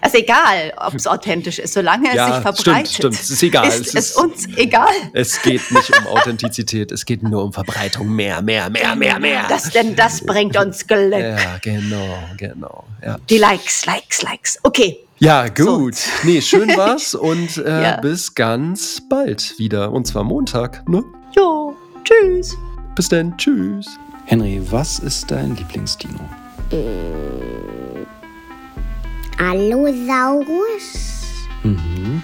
Speaker 1: ist egal, ob es authentisch ist, solange es sich verbreitet.
Speaker 2: stimmt, stimmt. Es ist egal.
Speaker 1: Ist
Speaker 2: es,
Speaker 1: es
Speaker 2: ist,
Speaker 1: uns egal.
Speaker 2: es geht nicht um Authentizität, es geht nur um Verbreitung. Mehr, mehr, mehr, mehr, mehr.
Speaker 1: Das, denn das bringt uns Glück.
Speaker 2: ja, genau, genau. Ja.
Speaker 1: Die Likes, Likes, Likes. Okay.
Speaker 2: Ja, gut. Nee, schön <laughs> war's und äh,
Speaker 1: Ja.
Speaker 2: bis ganz bald wieder. Und zwar Montag, ne?
Speaker 1: Jo, tschüss.
Speaker 2: Bis dann, tschüss.
Speaker 3: Henry, was ist dein Lieblingsdino?
Speaker 4: Allosaurus,
Speaker 3: Mhm.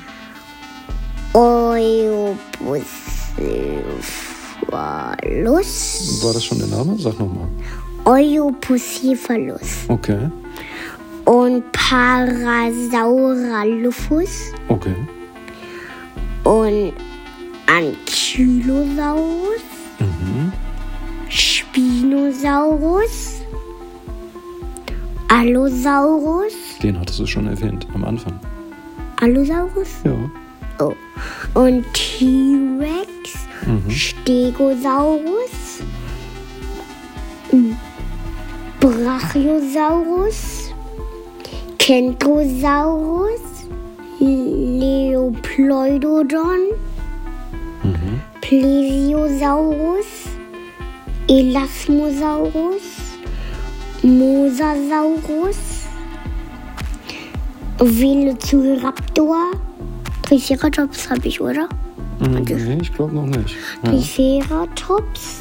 Speaker 4: Euopuscephalus,
Speaker 3: War das schon der Name? Sag nochmal.
Speaker 4: Euopuscephalus
Speaker 3: Okay,
Speaker 4: und Parasaurolophus
Speaker 3: okay.
Speaker 4: und Ankylosaurus,
Speaker 3: Mhm.
Speaker 4: Spinosaurus, Allosaurus,
Speaker 3: Den hattest du schon erwähnt am Anfang.
Speaker 4: Allosaurus
Speaker 3: Ja.
Speaker 4: oh. und T-Rex,
Speaker 3: Mhm.
Speaker 4: Stegosaurus, Brachiosaurus, Kentrosaurus, Leopleudodon, Plesiosaurus, Elasmosaurus, Mosasaurus, Velociraptor, Triceratops habe ich, oder?
Speaker 3: Mhm. Nee, ich glaube noch nicht. Ja.
Speaker 4: Triceratops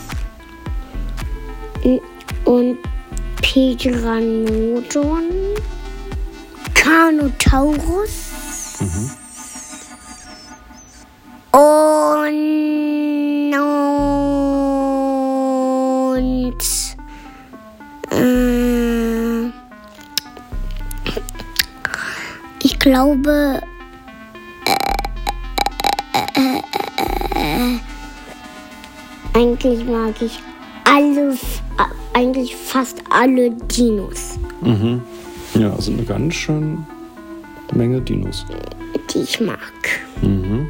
Speaker 4: und Pedranodon, Carnotaurus und äh, ich glaube eigentlich mag ich alle, äh, eigentlich fast alle Dinos,
Speaker 3: Mhm. Ja, also eine ganz schön Menge Dinos.
Speaker 4: Die ich mag. Mhm.